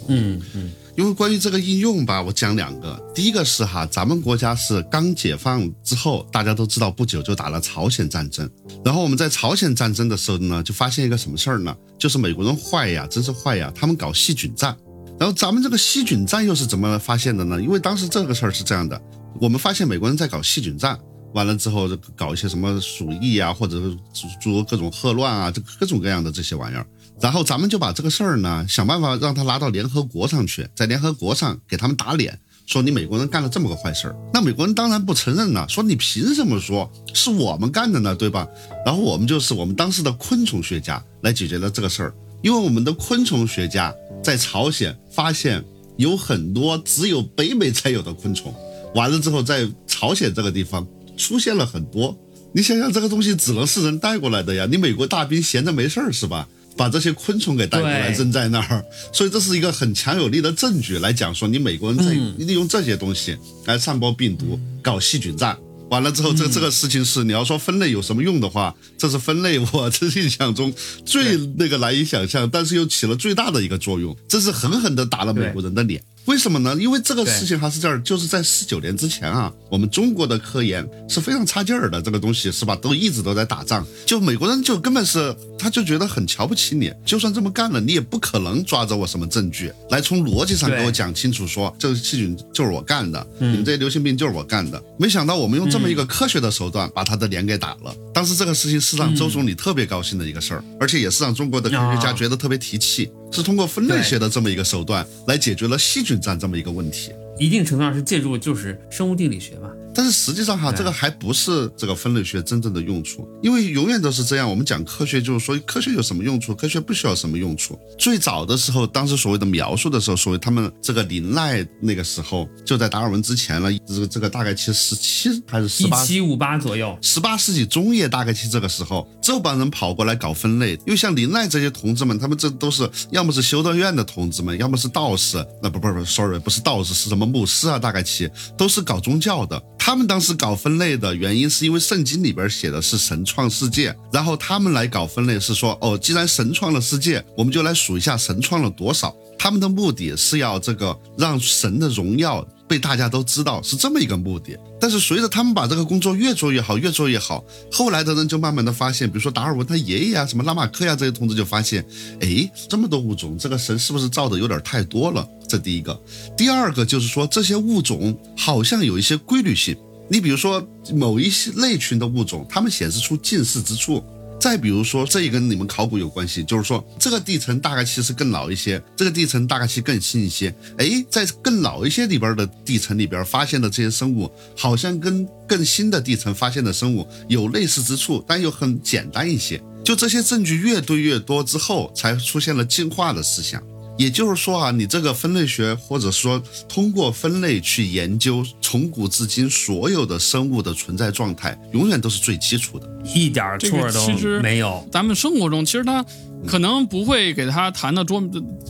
Speaker 1: 嗯嗯
Speaker 3: 因为关于这个应用吧，我讲两个。第一个是哈，咱们国家是刚解放之后，大家都知道，不久就打了朝鲜战争。然后我们在朝鲜战争的时候呢，就发现一个什么事儿呢？就是美国人坏呀，真是坏呀，他们搞细菌战。然后咱们这个细菌战又是怎么发现的呢？因为当时这个事儿是这样的，我们发现美国人在搞细菌战，完了之后搞一些什么鼠疫啊，或者是诸诸各种霍乱啊，这各种各样的这些玩意儿。然后咱们就把这个事儿呢，想办法让他拉到联合国上去，在联合国上给他们打脸，说你美国人干了这么个坏事儿。那美国人当然不承认了，说你凭什么说是我们干的呢？对吧？然后我们就是我们当时的昆虫学家来解决了这个事儿，因为我们的昆虫学家在朝鲜发现有很多只有北美才有的昆虫，完了之后在朝鲜这个地方出现了很多。你想想，这个东西只能是人带过来的呀！你美国大兵闲着没事儿是吧？把这些昆虫给带过来扔在那儿，所以这是一个很强有力的证据来讲说，你美国人在
Speaker 1: 嗯
Speaker 3: 利用这些东西来散播病毒、搞细菌战。完了之后，这
Speaker 1: 嗯。
Speaker 3: 这个事情是你要说分类有什么用的话，这是分类我这印象中最那个难以想象，但是又起了最大的一个作用，这是狠狠的打了美国人的脸。为什么呢？因为这个事情还是这儿，就是在四九年之前啊，我们中国的科研是非常差劲儿的，这个东西是吧？都一直都在打仗，就美国人就根本是他就觉得很瞧不起你，就算这么干了，你也不可能抓着我什么证据来从逻辑上给我讲清楚说这个细菌就是我干的，你们这些流行病就是我干的。没想到我们用这么一个科学的手段把他的脸给打了。当时这个事情是让周总理特别高兴的一个事儿，而且也是让中国的科学家
Speaker 1: 啊
Speaker 3: 觉得特别提气，是通过分类学的这么一个手段来解决了细菌战这么一个问题。
Speaker 1: 一定程度上是借助就是生物定理学嘛。
Speaker 3: 但是实际上哈，这个还不是这个分类学真正的用处，因为永远都是这样。我们讲科学，就是说科学有什么用处，科学不需要什么用处。最早的时候，当时所谓的描述的时候，所谓他们这个林奈那个时候就在达尔文之前了，这个这个大概其实十七还是十八
Speaker 1: 一七五八左右，
Speaker 3: 十八世纪中叶，大概其这个时候，这帮人跑过来搞分类，因为像林奈这些同志们，他们这都是要么是修道院的同志们，要么是道士，那不不不，sorry，不是道士，是什么牧师啊？大概其都是搞宗教的。他他们当时搞分类的原因，是因为圣经里边写的是神创世界，然后他们来搞分类是说，哦，既然神创了世界，我们就来数一下神创了多少。他们的目的是要这个让神的荣耀被大家都知道，是这么一个目的。但是随着他们把这个工作越做越好，越做越好，后来的人就慢慢的发现，比如说达尔文他爷爷啊，什么拉马克呀、这些同志就发现，哎，这么多物种，这个神是不是造的有点太多了？这第一个。第二个就是说，这些物种好像有一些规律性。你比如说某一些类群的物种，它们显示出近似之处。再比如说，这也跟你们考古有关系，就是说这个地层大概其实更老一些，这个地层大概其实更新一些。哎，在更老一些里边的地层里边发现的这些生物，好像跟更新的地层发现的生物有类似之处，但又很简单一些。就这些证据越堆越多之后，才出现了进化的思想。也就是说啊，你这个分类学，或者说通过分类去研究从古至今所有的生物的存在状态，永远都是最基础的。
Speaker 1: 一点儿错都没有。
Speaker 2: 咱们生活中其实它可能不会给他谈到桌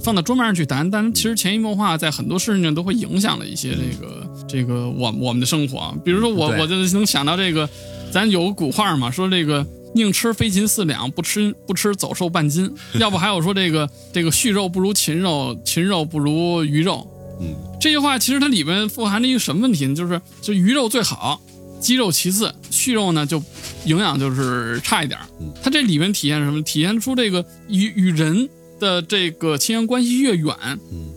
Speaker 2: 放到桌面上去谈，但是其实潜移默化在很多事情上都会影响了一些这个这个我我们的生活。比如说我我就能想到这个，咱有个古话嘛，说这个宁吃飞禽四两，不吃不吃走兽半斤。要不还有说这个这个畜肉不如禽肉，禽肉不如鱼肉。
Speaker 3: 嗯，
Speaker 2: 这句话其实它里面富含着一个什么问题呢？就是就鱼肉最好，鸡肉其次，畜肉呢就营养就是差一点儿。它这里面体现什么？体现出这个与与人的这个亲缘关系越远，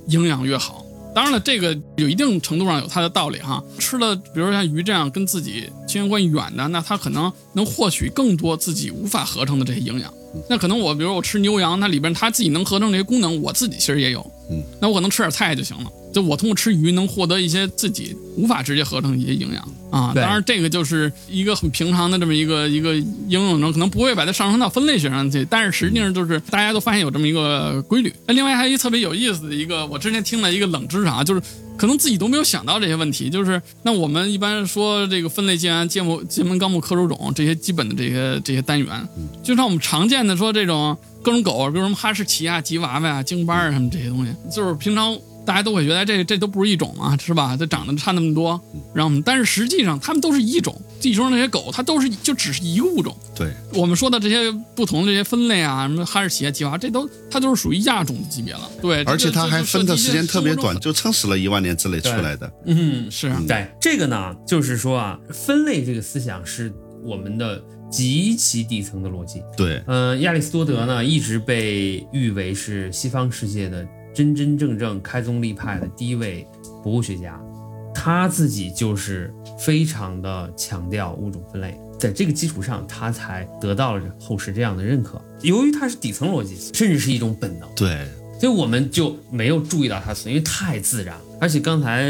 Speaker 2: 营养越好。当然了，这个有一定程度上有它的道理哈。吃了，比如说像鱼这样跟自己亲缘关系远的，那它可能能获取更多自己无法合成的这些营养。那可能我，比如我吃牛羊，那里边它自己能合成这些功能，我自己其实也有。
Speaker 3: 嗯，
Speaker 2: 那我可能吃点菜就行了。就我通过吃鱼能获得一些自己无法直接合成的一些营养啊。当然，这个就是一个很平常的这么一个一个应用中，可能不会把它上升到分类学上去。但是实际上就是大家都发现有这么一个规律。那另外还有一个特别有意思的一个，我之前听了一个冷知识啊，就是可能自己都没有想到这些问题。就是那我们一般说这个分类建安、界目、界门纲目科属种这些基本的这些这些单元，就像我们常见的说这种各种狗，比如什么哈士奇啊、吉娃娃啊、京巴啊什么这些东西，就是平常大家都会觉得这这都不是一种啊，是吧？它长得差那么多，然后但是实际上它们都是一种。地球上那些狗，它都是就只是一个物种。
Speaker 3: 对，
Speaker 2: 我们说的这些不同的这些分类啊，什么哈士奇啊、吉娃娃，这都它都是属于亚种级别了。对，
Speaker 3: 而且它还分的时间特别短，就撑死了一万年之内出来的。
Speaker 1: 嗯，
Speaker 2: 是啊
Speaker 1: 对这个呢，就是说啊，分类这个思想是我们的极其底层的逻辑。
Speaker 3: 对，
Speaker 1: 嗯、亚里士多德呢，一直被誉为是西方世界的真真正正开宗立派的第一位博物学家。他自己就是非常的强调物种分类，在这个基础上，他才得到了后世这样的认可。由于它是底层逻辑，甚至是一种本能，
Speaker 3: 对，
Speaker 1: 所以我们就没有注意到它存在，因为太自然了。而且刚才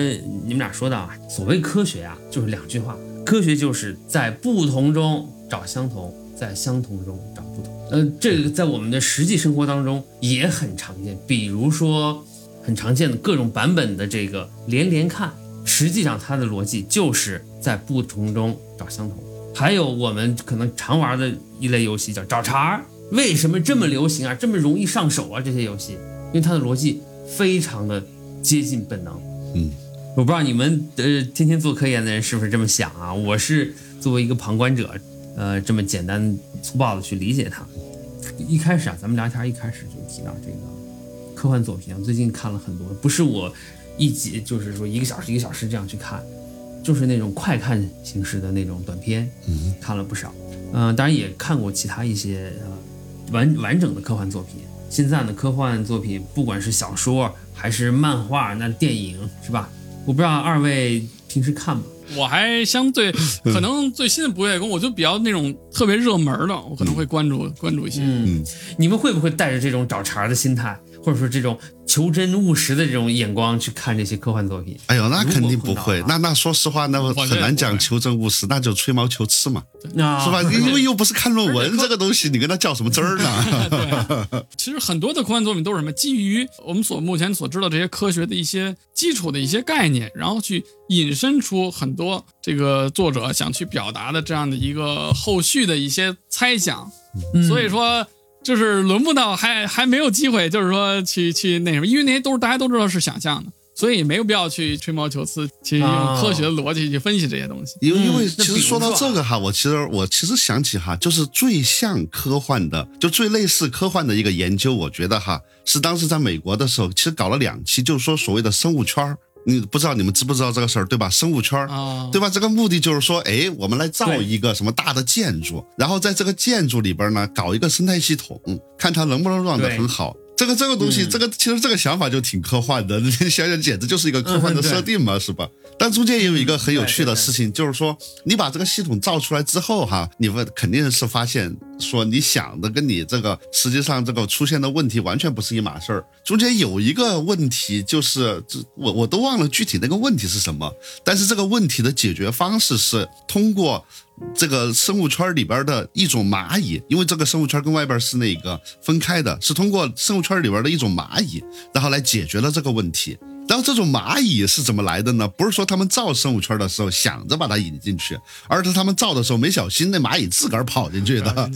Speaker 1: 你们俩说到啊，所谓科学啊，就是两句话：科学就是在不同中找相同，在相同中。呃，这个在我们的实际生活当中也很常见，比如说很常见的各种版本的这个连连看，实际上它的逻辑就是在不同中找相同。还有我们可能常玩的一类游戏叫找茬儿，为什么这么流行啊？这么容易上手啊？这些游戏，因为它的逻辑非常的接近本能。
Speaker 3: 嗯，
Speaker 1: 我不知道你们呃天天做科研的人是不是这么想啊？我是作为一个旁观者，呃，这么简单粗暴的去理解它。一开始啊，咱们聊天一开始就提到这个科幻作品啊，最近看了很多，不是我一集就是说一个小时一个小时这样去看，就是那种快看形式的那种短片，
Speaker 3: 嗯，
Speaker 1: 看了不少。嗯、当然也看过其他一些呃完完整的科幻作品。现在的科幻作品，不管是小说还是漫画，那电影是吧？我不知道二位平时看吗？
Speaker 2: 我还相对可能最新的不夜宫，我就比较那种特别热门的，我可能会关注关注一些。
Speaker 1: 嗯，你们会不会带着这种找茬的心态，或者说这种求真务实的这种眼光去看这些科幻作品？
Speaker 3: 哎呦，那肯定不会。那那说实话，那
Speaker 2: 我
Speaker 3: 很难讲求真务实，那就吹毛求疵嘛，
Speaker 1: 啊，
Speaker 3: 是吧？因为又不是看论文这个东西，你跟他较什么真儿呢？
Speaker 2: 对，其实很多的科幻作品都是什么，基于我们所目前所知道这些科学的一些基础的一些概念，然后去引申出很多这个作者想去表达的这样的一个后续的一些猜想。
Speaker 1: 嗯
Speaker 2: 所以说，就是轮不到，还还没有机会，就是说去去那什么，因为那些都是大家都知道是想象的。所以没有必要去吹毛求疵，去用科学的逻辑去分析这些东西。
Speaker 3: 因为因为其实说到这个哈，我其实我其实想起哈，就是最像科幻的，就最类似科幻的一个研究，我觉得哈是当时在美国的时候，其实搞了两期，就是说所谓的生物圈儿。你不知道你们知不知道这个事儿对吧？生物圈儿
Speaker 2: 啊，
Speaker 3: 对吧？这个目的就是说，哎，我们来造一个什么大的建筑，然后在这个建筑里边呢，搞一个生态系统，看它能不能 run 得很好。这个这个东西，
Speaker 1: 嗯
Speaker 3: 这个其实这个想法就挺科幻的，你想想，简直就是一个科幻的设定嘛，是吧？但中间也有一个很有趣的事情，就是说，你把这个系统造出来之后，哈，你们肯定是发现说你想的跟你这个实际上这个出现的问题完全不是一码事儿。中间有一个问题，就是这我我都忘了具体那个问题是什么，但是这个问题的解决方式是通过这个生物圈里边的一种蚂蚁，因为这个生物圈跟外边是那个分开的，是通过生物圈里边的一种蚂蚁，然后来解决了这个问题。然后这种蚂蚁是怎么来的呢？不是说他们造生物圈的时候想着把它引进去，而是他们造的时候没小心，那蚂蚁自个儿跑进去的，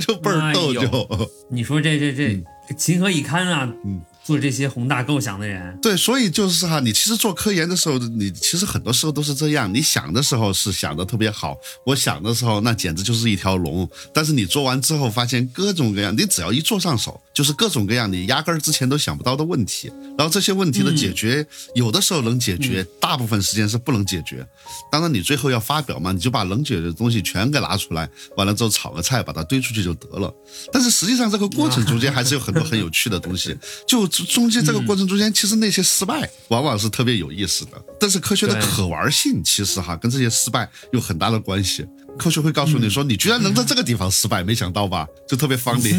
Speaker 3: 就倍儿逗就。
Speaker 1: 你说这这这情何以堪啊！
Speaker 3: 嗯
Speaker 1: 做这些宏大构想的人，
Speaker 3: 对，所以就是哈，你其实做科研的时候，你其实很多时候都是这样。你想的时候是想的特别好，我想的时候那简直就是一条龙。但是你做完之后，发现各种各样，你只要一做上手，就是各种各样你压根儿之前都想不到的问题。然后这些问题的解决，有的时候能解决，大部分时间是不能解决。当然你最后要发表嘛，你就把能解决的东西全给拿出来，完了之后炒个菜，把它堆出去就得了。但是实际上这个过程中间还是有很多很有趣的东西。就中间这个过程中间，其实那些失败往往是特别有意思的。但是科学的可玩性其实哈跟这些失败有很大的关系。科学会告诉你说，你居然能在这个地方失败，没想到吧？就特别 funny。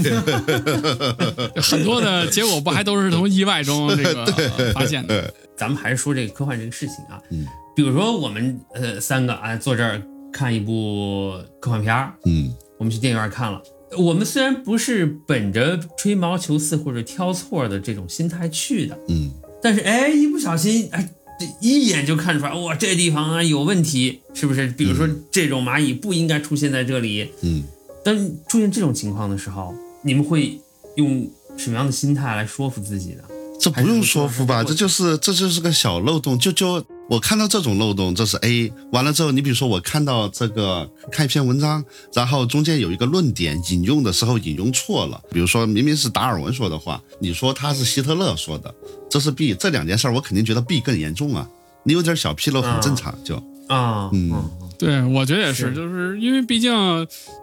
Speaker 2: 很多的结果不还都是从意外中这个发现的？
Speaker 1: 咱们还是说这个科幻这个事情啊，
Speaker 3: 嗯，
Speaker 1: 比如说我们呃三个啊坐这儿看一部科幻片儿，
Speaker 3: 嗯
Speaker 1: 我们去电影院看了。我们虽然不是本着吹毛求疵或者挑错的这种心态去的，
Speaker 3: 嗯
Speaker 1: 但是哎，一不小心哎，一眼就看出来，哇，这地方啊有问题，是不是？比如说这种蚂蚁不应该出现在这里。
Speaker 3: 嗯，
Speaker 1: 当出现这种情况的时候，你们会用什么样的心态来说服自己呢？
Speaker 3: 这不用说服吧？这就是这就是个小漏洞。就就我看到这种漏洞，这是 A。完了之后，你比如说我看到这个看一篇文章，然后中间有一个论点引用的时候引用错了，比如说明明是达尔文说的话，你说他是希特勒说的，这是 B。这两件事儿我肯定觉得 B 更严重啊。你有点小纰漏很正常，就。
Speaker 1: 啊，
Speaker 3: 嗯。
Speaker 1: 嗯。
Speaker 2: 对，我觉得也是，
Speaker 1: 是。
Speaker 2: 就是因为毕竟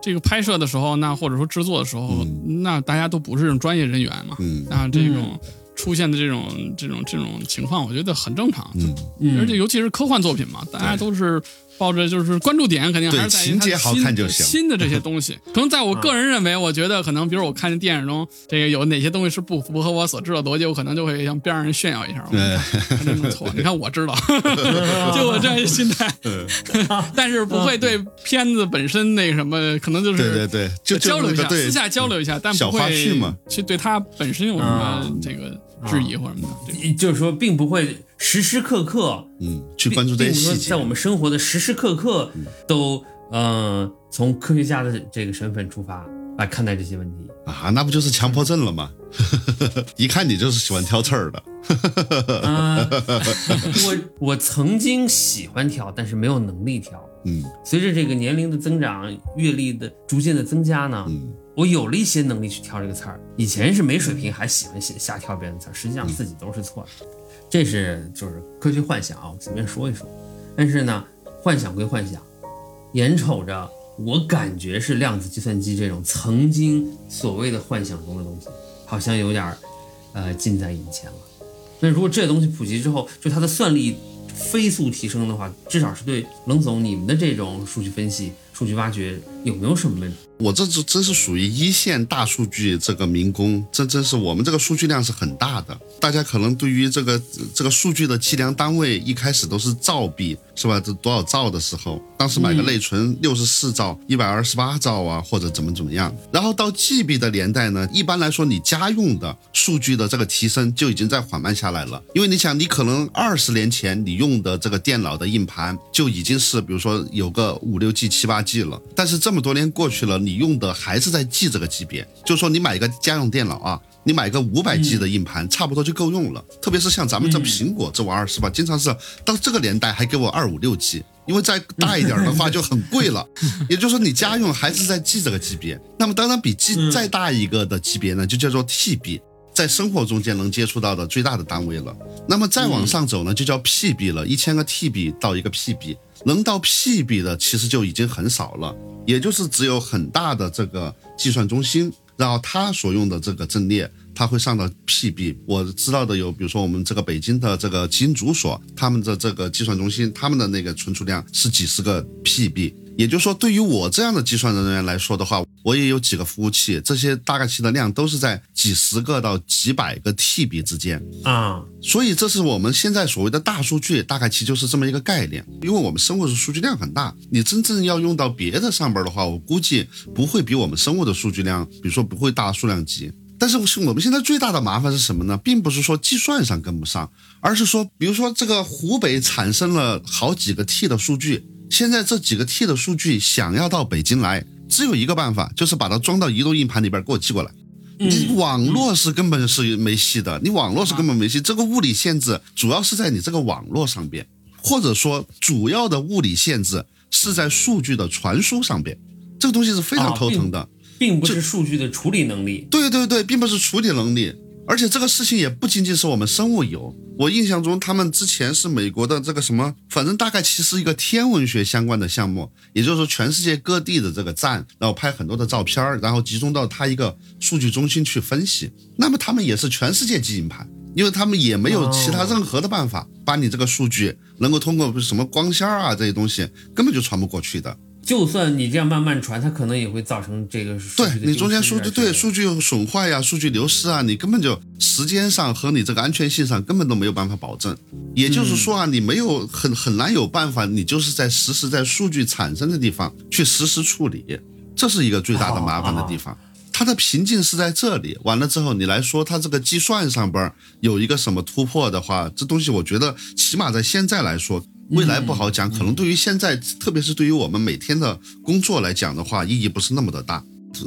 Speaker 2: 这个拍摄的时候，那或者说制作的时候，那大家都不是这种专业人员嘛，
Speaker 3: 嗯。
Speaker 2: 那这种出现的这种这种这种情况，我觉得很正常。
Speaker 3: 嗯
Speaker 1: 嗯，
Speaker 2: 而且尤其是科幻作品嘛，大家都是抱着就是关注点肯定还是在
Speaker 3: 情节好看就行。
Speaker 2: 新的这些东西，可能在我个人认为，我觉得可能比如我看见电影中这个有哪些东西是不符合我所知道的逻辑，我可能就会向边上人炫耀一下，我
Speaker 3: 哎
Speaker 2: 看这弄错，你看我知道，就我这样一心态，但是不会对片子本身那什么，可能就是
Speaker 3: 对对对，就就
Speaker 2: 交流一下，私下交流一下，但不会去对它本身有什么
Speaker 1: 啊。
Speaker 2: 这个质疑或者什么的。这个
Speaker 1: 就是说，并不会时时刻刻
Speaker 3: 嗯，去关注这些细节
Speaker 1: 在。我们生活的时时刻刻都呃从科学家的这个身份出发来看待这些问题。
Speaker 3: 啊，那不就是强迫症了吗？一看你就是喜欢挑刺儿的。
Speaker 1: 啊、我我曾经喜欢挑，但是没有能力挑。
Speaker 3: 嗯
Speaker 1: 随着这个年龄的增长，阅历的逐渐的增加呢，
Speaker 3: 嗯
Speaker 1: 我有了一些能力去挑这个刺儿。以前是没水平，还喜欢瞎瞎挑别人的刺儿，实际上自己都是错的。这是就是科学幻想啊，我随便说一说。但是呢，幻想归幻想，眼瞅着我感觉是量子计算机这种曾经所谓的幻想中的东西，好像有点儿呃近在眼前了。那如果这东西普及之后，就它的算力飞速提升的话，至少是对冷总你们的这种数据分析、数据挖掘有没有什么问题？
Speaker 3: 我这这真是属于一线大数据这个民工，这真是我们这个数据量是很大的。大家可能对于这个这个数据的计量单位一开始都是兆币，是吧？这多少兆的时候，当时买个内存六十四兆、一百二十八兆啊，或者怎么怎么样。然后到 GB 的年代呢，一般来说你家用的数据的这个提升就已经在缓慢下来了，因为你想，你可能二十年前你用的这个电脑的硬盘就已经是比如说有个五六 G、七八 G 了，但是这么多年过去了，你用的还是在 G 这个级别，就是说你买一个家用电脑啊。你买个五百 G 的硬盘，差不多就够用了。特别是像咱们这苹果这玩意儿，是吧？经常是到这个年代还给我二五六 G，因为再大一点的话就很贵了。也就是说，你家用还是在 G 这个级别。那么，当然比 G 再大一个的级别呢，就叫做 TB，在生活中间能接触到的最大的单位了。那么再往上走呢，就叫 PB 了，一千个 TB 到一个 PB，能到 PB 的其实就已经很少了，也就是只有很大的这个计算中心。然后它所用的这个阵列，它会上到 PB。我知道的有，比如说我们这个北京的这个基因组所，他们的这个计算中心，他们的那个存储量是几十个 PB。也就是说，对于我这样的计算人员来说的话，我也有几个服务器，这些大概其的量都是在几十个到几百个 TB 之间。
Speaker 1: 啊，
Speaker 3: 所以这是我们现在所谓的大数据，大概其就是这么一个概念。因为我们生物的数据量很大，你真正要用到别的上边的话，我估计不会比我们生物的数据量，比如说不会大数量级。但是我们现在最大的麻烦是什么呢？并不是说计算上跟不上，而是说，比如说这个湖北产生了好几个 T 的数据，现在这几个 T 的数据想要到北京来，只有一个办法，就是把它装到移动硬盘里边给我寄过来。你网络是根本是没戏的，你网络是根本没戏。这个物理限制主要是在你这个网络上边，或者说主要的物理限制是在数据的传输上边，这个东西是非常头疼的。
Speaker 1: 并不是数据的处理能力。
Speaker 3: 对对对，并不是处理能力。而且这个事情也不仅仅是我们生物有，我印象中他们之前是美国的这个什么，反正大概其实一个天文学相关的项目，也就是说全世界各地的这个站，然后拍很多的照片儿，然后集中到它一个数据中心去分析。那么他们也是全世界基因盘，因为他们也没有其他任何的办法把你这个数据能够通过什么光纤啊这些东西根本就传不过去的。
Speaker 1: 就算你这样慢慢传，它可能也会造成这个数
Speaker 3: 对你中间数据对数据损坏呀、数据流失啊，你根本就时间上和你这个安全性上根本都没有办法保证。也就是说啊，你没有很很难有办法，你就是在实时在数据产生的地方去实时处理，这是一个最大的麻烦的地方。它的瓶颈是在这里，完了之后你来说它这个计算上边儿有一个什么突破的话，这东西我觉得起码在现在来说，未来不好讲，可能对于现在，特别是对于我们每天的工作来讲的话，意义不是那么的大。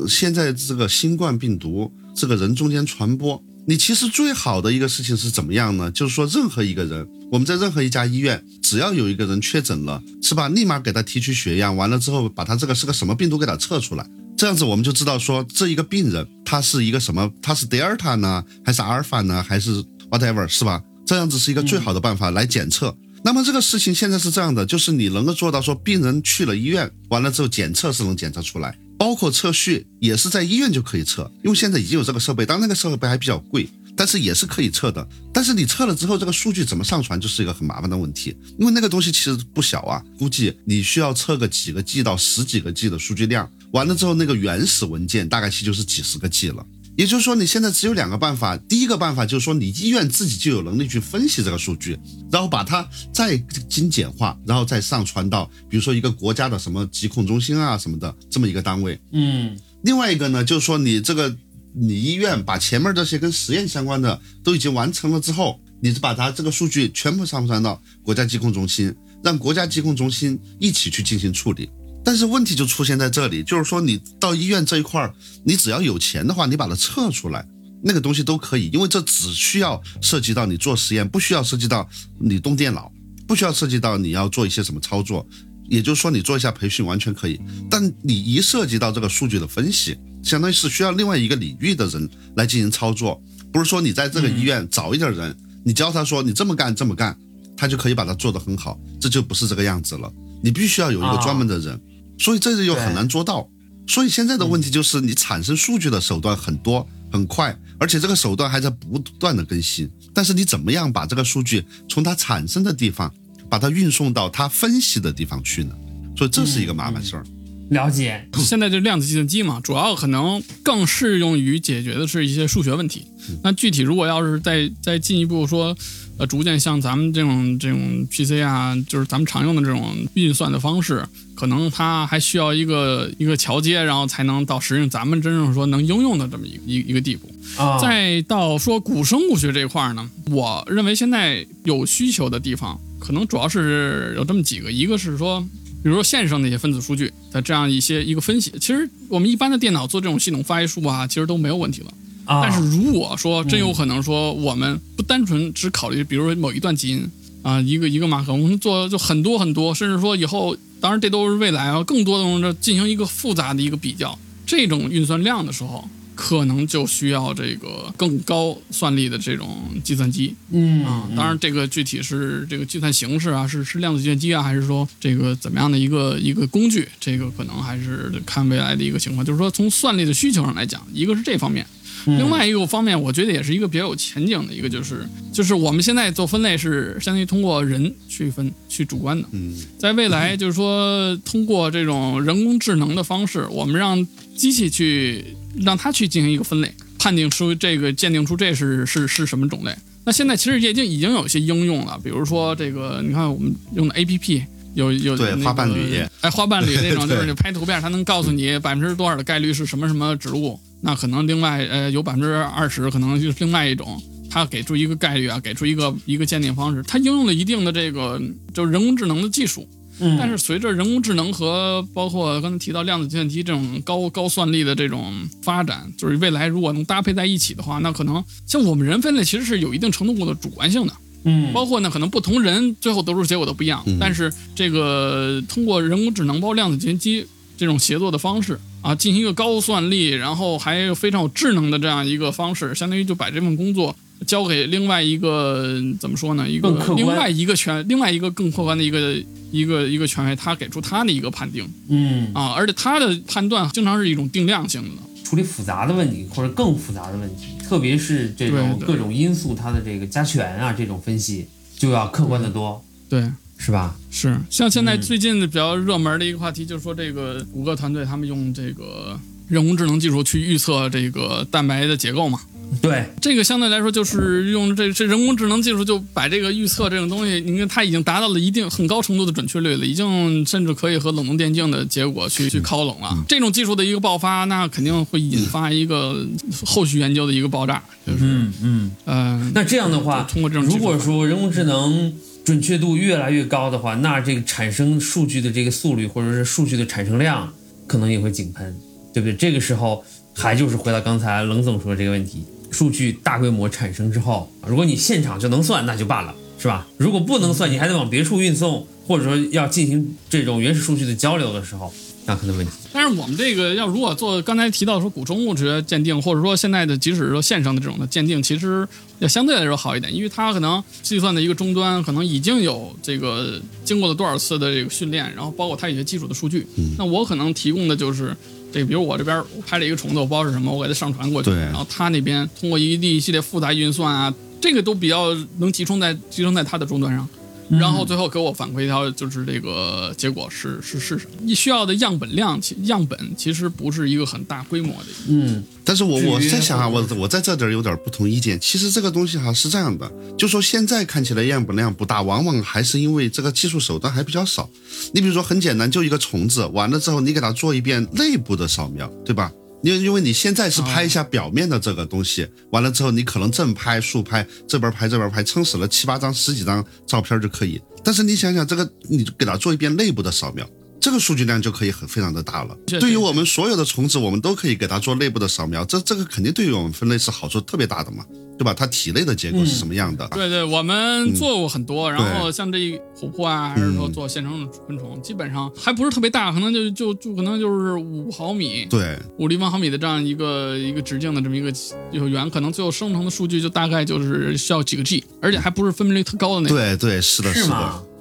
Speaker 3: 现在这个新冠病毒这个人中间传播，你其实最好的一个事情是怎么样呢？就是说，任何一个人，我们在任何一家医院，只要有一个人确诊了，是吧？立马给他提取血样，完了之后把他这个是个什么病毒给他测出来，这样子我们就知道说这一个病人他是一个什么，他是德尔塔呢，还是阿尔法呢，还是 whatever，是吧？这样子是一个最好的办法来检测。那么这个事情现在是这样的，就是你能够做到说，病人去了医院，完了之后检测是能检测出来，包括测序也是在医院就可以测，因为现在已经有这个设备，当然那个设备还比较贵，但是也是可以测的。但是你测了之后，这个数据怎么上传就是一个很麻烦的问题，因为那个东西其实不小啊，估计你需要测个几个 G 到十几个 G 的数据量，完了之后那个原始文件大概其就是几十个 G 了。也就是说，你现在只有两个办法。第一个办法就是说，你医院自己就有能力去分析这个数据，然后把它再精简化，然后再上传到比如说一个国家的什么疾控中心啊什么的这么一个单位。
Speaker 1: 嗯
Speaker 3: 另外一个呢，就是说你这个你医院把前面这些跟实验相关的都已经完成了之后，你是把它这个数据全部上传到国家疾控中心，让国家疾控中心一起去进行处理。但是问题就出现在这里，就是说你到医院这一块儿，你只要有钱的话，你把它测出来，那个东西都可以，因为这只需要涉及到你做实验，不需要涉及到你动电脑，不需要涉及到你要做一些什么操作。也就是说，你做一下培训完全可以，但你一涉及到这个数据的分析，相当于是需要另外一个领域的人来进行操作，不是说你在这个医院找一点人，你教他说你这么干这么干，他就可以把它做得很好，这就不是这个样子了。你必须要有一个专门的人，所以这就又很难做到。所以现在的问题就是，你产生数据的手段很多很快，而且这个手段还在不断的更新。但是你怎么样把这个数据从它产生的地方，把它运送到它分析的地方去呢？所以这是一个麻烦事儿。
Speaker 1: 了解。
Speaker 2: 现在就量子计算机嘛，主要可能更适用于解决的是一些数学问题。那具体如果要是再再进一步说，呃，逐渐像咱们这种这种 PC 啊，就是咱们常用的这种运算的方式，可能它还需要一个一个桥接，然后才能到实现咱们真正说能应用的这么一一一个地步。
Speaker 1: 啊，
Speaker 2: 再到说古生物学这一块儿呢，我认为现在有需求的地方，可能主要是有这么几个，一个是说，比如说线上的一些分子数据的这样一些一个分析，其实我们一般的电脑做这种系统发育数啊，其实都没有问题了。
Speaker 1: 啊，
Speaker 2: 但是如果说真有可能说，我们不单纯只考虑，比如说某一段基因啊，一个一个马克，我们做就很多很多，甚至说以后，当然这都是未来啊，更多的东西进行一个复杂的一个比较，这种运算量的时候，可能就需要这个更高算力的这种计算机
Speaker 1: 嗯
Speaker 2: 啊。当然，这个具体是这个计算形式啊，是是量子计算机啊，还是说这个怎么样的一个一个工具，这个可能还是看未来的一个情况。就是说，从算力的需求上来讲，一个是这方面。另外一个方面，我觉得也是一个比较有前景的一个，就是就是我们现在做分类是相当于通过人去分去主观的，
Speaker 3: 嗯，
Speaker 2: 在未来就是说通过这种人工智能的方式，我们让机器去让它去进行一个分类，判定出这个鉴定出这是是是什么种类。那现在其实也已经已经有一些应用了，比如说这个你看我们用的 A P P。有有
Speaker 3: 对
Speaker 2: 那个
Speaker 3: 花瓣铝
Speaker 2: 哎，花瓣铝那种，就是你拍图片，它能告诉你百分之多少的概率是什么什么植物，那可能另外呃有百分之二十可能就是另外一种，它给出一个概率啊，给出一个一个鉴定方式，它应用了一定的这个就是人工智能的技术，
Speaker 1: 嗯，
Speaker 2: 但是随着人工智能和包括刚才提到量子计算机这种高高算力的这种发展，就是未来如果能搭配在一起的话，那可能像我们人分类其实是有一定程度的主观性的。
Speaker 1: 嗯，
Speaker 2: 包括呢，可能不同人最后得出结果都不一样，
Speaker 3: 嗯。
Speaker 2: 但是这个通过人工智能包括量子计算机这种协作的方式，啊，进行一个高算力，然后还非常有智能的这样一个方式，相当于就把这份工作交给另外一个怎么说呢？一个另外一个权，另外一个更客观的一个一个一个权威，他给出他的一个判定
Speaker 1: 嗯，
Speaker 2: 啊，而且他的判断经常是一种定量性的。
Speaker 1: 处理复杂的问题或者更复杂的问题，特别是这种各种因素它的这个加权啊，这种分析就要客观的多，
Speaker 2: 对，
Speaker 1: 是吧？
Speaker 2: 是像现在
Speaker 1: 嗯
Speaker 2: 最近的比较热门的一个话题，就是说这个谷歌团队他们用这个人工智能技术去预测这个蛋白的结构嘛。
Speaker 1: 对，
Speaker 2: 这个相对来说就是用这这人工智能技术就把这个预测这种东西，你看它已经达到了一定很高程度的准确率了，已经甚至可以和冷冻电竞的结果去去靠拢了。这种技术的一个爆发，那肯定会引发一个后续研究的一个爆炸，就是
Speaker 1: 嗯嗯。
Speaker 2: 呃，
Speaker 1: 那这样的话，
Speaker 2: 通过这种
Speaker 1: 如果说人工智能准确度越来越高的话，那这个产生数据的这个速率或者是数据的产生量可能也会井喷，对不对？这个时候还就是回到刚才冷总说的这个问题，数据大规模产生之后，如果你现场就能算，那就罢了，是吧？如果不能算，你还得往别处运送，或者说要进行这种原始数据的交流的时候，那可能问题。
Speaker 2: 但是我们这个要如果做刚才提到说古生物学鉴定，或者说现在的即使是说线上的这种的鉴定，其实要相对来说好一点，因为它可能计算的一个终端可能已经有这个经过了多少次的这个训练，然后包括它一些基础的数据。那我可能提供的就是这个，比如我这边我拍了一个虫子，我不知道是什么，我给它上传过去，然后它那边通过一一系列复杂运算啊，这个都比较能集中在集中在它的终端上。然后最后给我反馈一条，就是这个结果是是是什么？你需要的样本量，其样本其实不是一个很大规模的。
Speaker 1: 嗯
Speaker 3: 但是我我在想啊，我我在这点儿有点不同意见。其实这个东西哈是这样的，就说现在看起来样本量不大，往往还是因为这个技术手段还比较少。你比如说很简单，就一个虫子，完了之后你给它做一遍内部的扫描，对吧？因因为你现在是拍一下表面的这个东西，完了之后你可能正拍、竖拍，这边拍这边拍，撑死了七八张、十几张照片就可以。但是你想想，这个你给它做一遍内部的扫描，这个数据量就可以很非常的大了。对于我们所有的虫子，我们都可以给它做内部的扫描，这这个肯定对于我们分类是好处特别大的嘛，对吧？它体内的结构是什么样的？
Speaker 2: 对对，我们做过很多，然后像这琥珀啊，还是说做现成的昆虫，基本上还不是特别大，可能就就就可能就是五毫米、
Speaker 3: 对
Speaker 2: 五立方毫米的这样一个一个直径的这么一个有圆，可能最后生成的数据就大概就是需要几个 G，而且还不是分辨率特高的那种。
Speaker 3: 对对，是的，是
Speaker 1: 是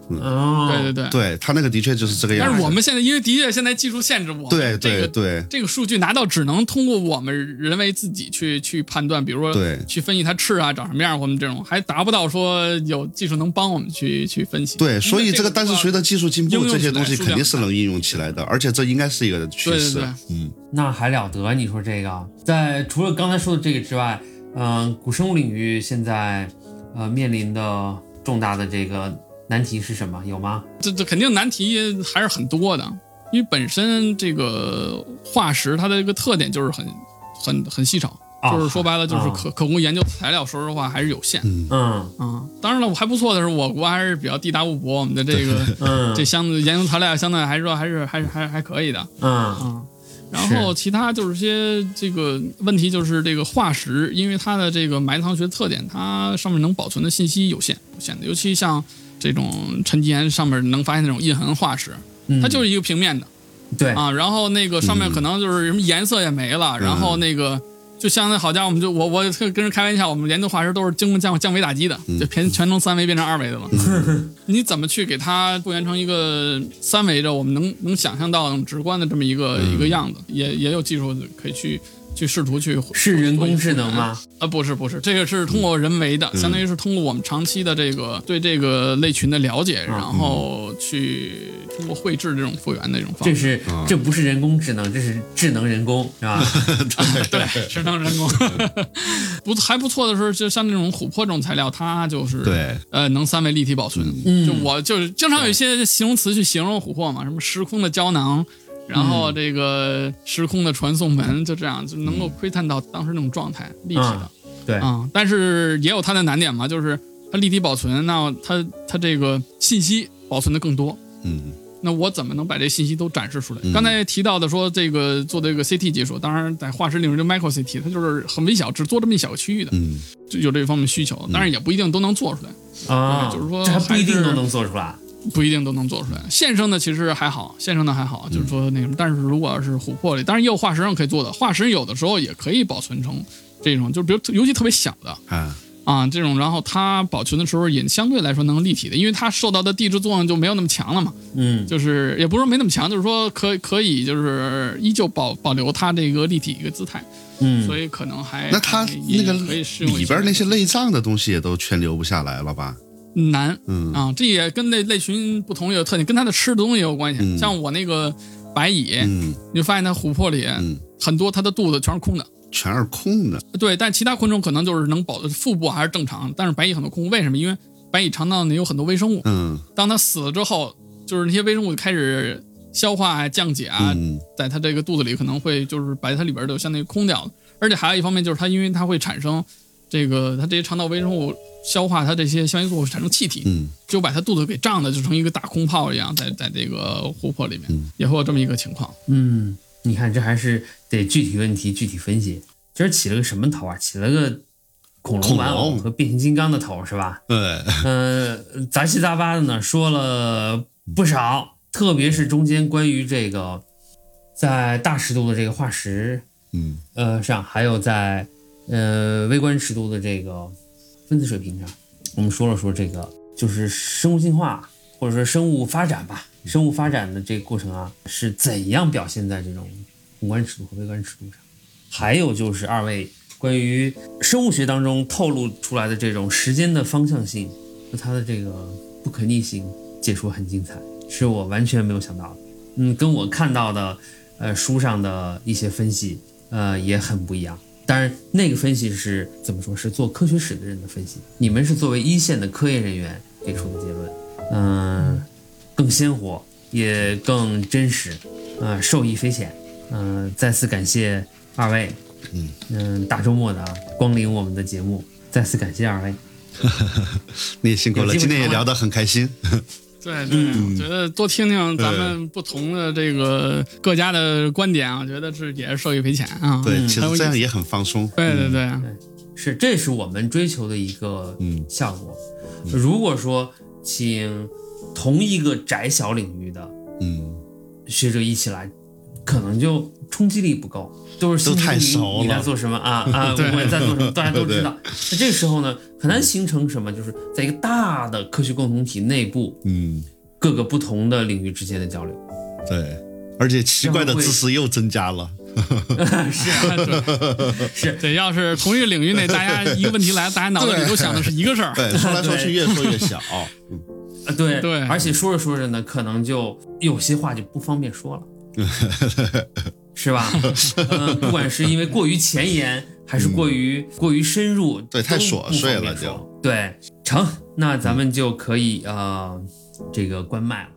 Speaker 1: 吗
Speaker 3: 的，？
Speaker 1: 哦，
Speaker 2: 对对对。
Speaker 3: 对他那个的确就是这个样子。
Speaker 2: 但是我们现在因为的确现在技术限制，我们
Speaker 3: 对
Speaker 2: 这个
Speaker 3: 对对
Speaker 2: 这个数据拿到只能通过我们人为自己去去判断，比如说
Speaker 3: 对
Speaker 2: 去分析它翅啊长什么样，我们这种还达不到说有技术能帮我们去去分析。
Speaker 3: 对，所以这个但是随着技术进步，这些东西肯定是能应用起来的，而且这应该是一个趋势。
Speaker 2: 对对对
Speaker 3: 嗯，
Speaker 1: 那还了得？你说这个，在除了刚才说的这个之外，嗯、古生物领域现在呃面临的重大的这个难题是什么？有吗？
Speaker 2: 这这肯定难题还是很多的，因为本身这个化石它的一个特点就是很很很稀少，
Speaker 1: 啊
Speaker 2: 就是说白了就是
Speaker 1: 啊
Speaker 2: 可可供研究材料，说实话还是有限。
Speaker 1: 嗯
Speaker 2: 啊，当然了，我还不错的是，我国还是比较地大物博，我们的这个
Speaker 1: 嗯
Speaker 2: 这相对研究材料相对来说还是还是还是还可以的
Speaker 1: 嗯
Speaker 2: 嗯。然后其他就是些这个问题，就是这个化石，因为它的这个埋藏学特点，它上面能保存的信息有限有限的，尤其像这种沉积岩上面能发现那种印痕化石，
Speaker 1: 嗯，
Speaker 2: 它就是一个平面的
Speaker 1: 对
Speaker 2: 啊，然后那个上面可能就是什么颜色也没了，然后那个。就相当于好家伙，我们就我我跟人开玩笑，我们研究化石都是经过降降维打击的，就全全从三维变成二维的了。你怎么去给它复原成一个三维的，我们能能想象到、直观的这么一个、一个样子？也也有技术可以去去试图去
Speaker 1: 是人工智能吗？
Speaker 2: 啊，不是不是，这个是通过人为的，相当于是通过我们长期的这个对这个类群的了解，然后去通过绘制这种复原的这种方式这。
Speaker 1: 是这不是人工智能，这是智能人工，是吧？
Speaker 2: 对，智能人工，不还不错的是，就像那种琥珀这种材料，它就是
Speaker 3: 对，
Speaker 2: 呃，能三维立体保存。
Speaker 1: 嗯
Speaker 2: 就我就是经常有一些形容词去形容琥珀嘛，什么时空的胶囊，然后这个时空的传送门，就这样就能够窥探到当时那种状态，立体的。
Speaker 1: 对，
Speaker 2: 啊、但是也有它的难点嘛，就是它立体保存，那它它这个信息保存的更多。
Speaker 3: 嗯
Speaker 2: 那我怎么能把这信息都展示出来？
Speaker 3: 嗯
Speaker 2: 刚才提到的说这个做这个 CT 技术，当然在化石领域就 micro CT，它就是很微小，只做这么一小个区域的，
Speaker 3: 嗯，
Speaker 2: 就有这方面需求。当然也不一定都能做出来。
Speaker 1: 啊，
Speaker 2: 对就是说
Speaker 1: 这还不一定都能做出来。
Speaker 2: 不一定都能做出来。现生的其实还好，现生的还好，就是说那什么。但是如果要是琥珀里，当然也有化石上可以做的，化石有的时候也可以保存成这种，就比如尤其特别小的
Speaker 3: 啊，
Speaker 2: 啊这种，然后它保存的时候也相对来说能立体的，因为它受到的地质作用就没有那么强了嘛。
Speaker 1: 嗯，
Speaker 2: 就是也不是说没那么强，就是说可可以就是依旧保保留它这个立体一个姿态，
Speaker 1: 嗯，
Speaker 2: 所以可能还
Speaker 3: 那它那个里边那些内脏的东西也都全留不下来了吧？
Speaker 2: 难
Speaker 3: 嗯。
Speaker 2: 啊，这也跟类类群不同有特点，跟它的吃的东西也有关系。
Speaker 3: 嗯。
Speaker 2: 像我那个白蚁，
Speaker 3: 嗯。
Speaker 2: 你就发现它琥珀里、
Speaker 3: 嗯，
Speaker 2: 很多它的肚子全是空的，
Speaker 3: 全是空的。
Speaker 2: 对，但其他昆虫可能就是能保腹部还是正常，但是白蚁很多空，为什么？因为白蚁肠道里有很多微生物，
Speaker 3: 嗯。
Speaker 2: 当它死了之后，就是那些微生物就开始消化啊、降解啊，
Speaker 3: 嗯。
Speaker 2: 在它这个肚子里可能会就是把它里边的相当于空掉了，而且还有一方面就是它因为它会产生这个它这些肠道微生物消化它这些羟基素会产生气体，
Speaker 3: 嗯
Speaker 2: 就把它肚子给胀的就成一个大空泡一样，在在这个湖泊里面、
Speaker 3: 嗯
Speaker 2: 也会有这么一个情况。
Speaker 1: 嗯，你看这还是得具体问题具体分析。今儿起了个什么头啊？起了个恐龙玩偶
Speaker 3: 恐龙
Speaker 1: 和变形金刚的头是吧？
Speaker 3: 对，
Speaker 1: 嗯、杂七杂八的呢，说了不少，特别是中间关于这个在大尺度的这个化石
Speaker 3: 嗯
Speaker 1: 呃上，还有在呃微观尺度的这个分子水平上，我们说了说这个就是生物进化或者说生物发展吧，生物发展的这个过程啊是怎样表现在这种宏观尺度和微观尺度上，还有就是二位关于生物学当中透露出来的这种时间的方向性和它的这个不可逆性，解说很精彩，是我完全没有想到的。嗯，跟我看到的呃书上的一些分析呃也很不一样。当然，那个分析是怎么说？是做科学史的人的分析，你们是作为一线的科研人员给出的结论，嗯、更鲜活，也更真实，呃，受益匪浅。嗯、再次感谢二位，
Speaker 3: 嗯
Speaker 1: 嗯、大周末的啊光临我们的节目，再次感谢二位。
Speaker 3: 你也辛苦了，今天也聊得很开心。
Speaker 2: 对对，
Speaker 3: 嗯。
Speaker 2: 我觉得多听听咱们不同的这个各家的观点啊，我觉得是也是受益匪浅啊。
Speaker 3: 对，其实这样也很放松。
Speaker 2: 对对对，
Speaker 1: 是，这是我们追求的一个
Speaker 3: 嗯。
Speaker 1: 效果。如果说请同一个窄小领域的
Speaker 3: 嗯，
Speaker 1: 学者一起来，可能就冲击力不够，都是
Speaker 3: 都太熟了
Speaker 1: 你在做什么啊啊？
Speaker 2: 对
Speaker 1: 我在做什么，大家都知道。那这个时候呢，很难形成什么，就是在一个大的科学共同体内部，
Speaker 3: 嗯，
Speaker 1: 各个不同的领域之间的交流。
Speaker 3: 对，而且奇怪的知识又增加了。
Speaker 1: 是啊，是
Speaker 2: 对，要是同一个领域内，大家一个问题来，大家脑子里都想的是一个事儿。
Speaker 3: 对，说来说去越说越小。嗯
Speaker 1: 啊，对
Speaker 2: 对
Speaker 1: 而且说着说着呢，可能就有些话就不方便说了，是吧？嗯，不管是因为过于前沿，还是过于、过于深入，
Speaker 3: 对太
Speaker 1: 都
Speaker 3: 琐碎了就
Speaker 1: 对，成，那咱们就可以呃，这个关麦了。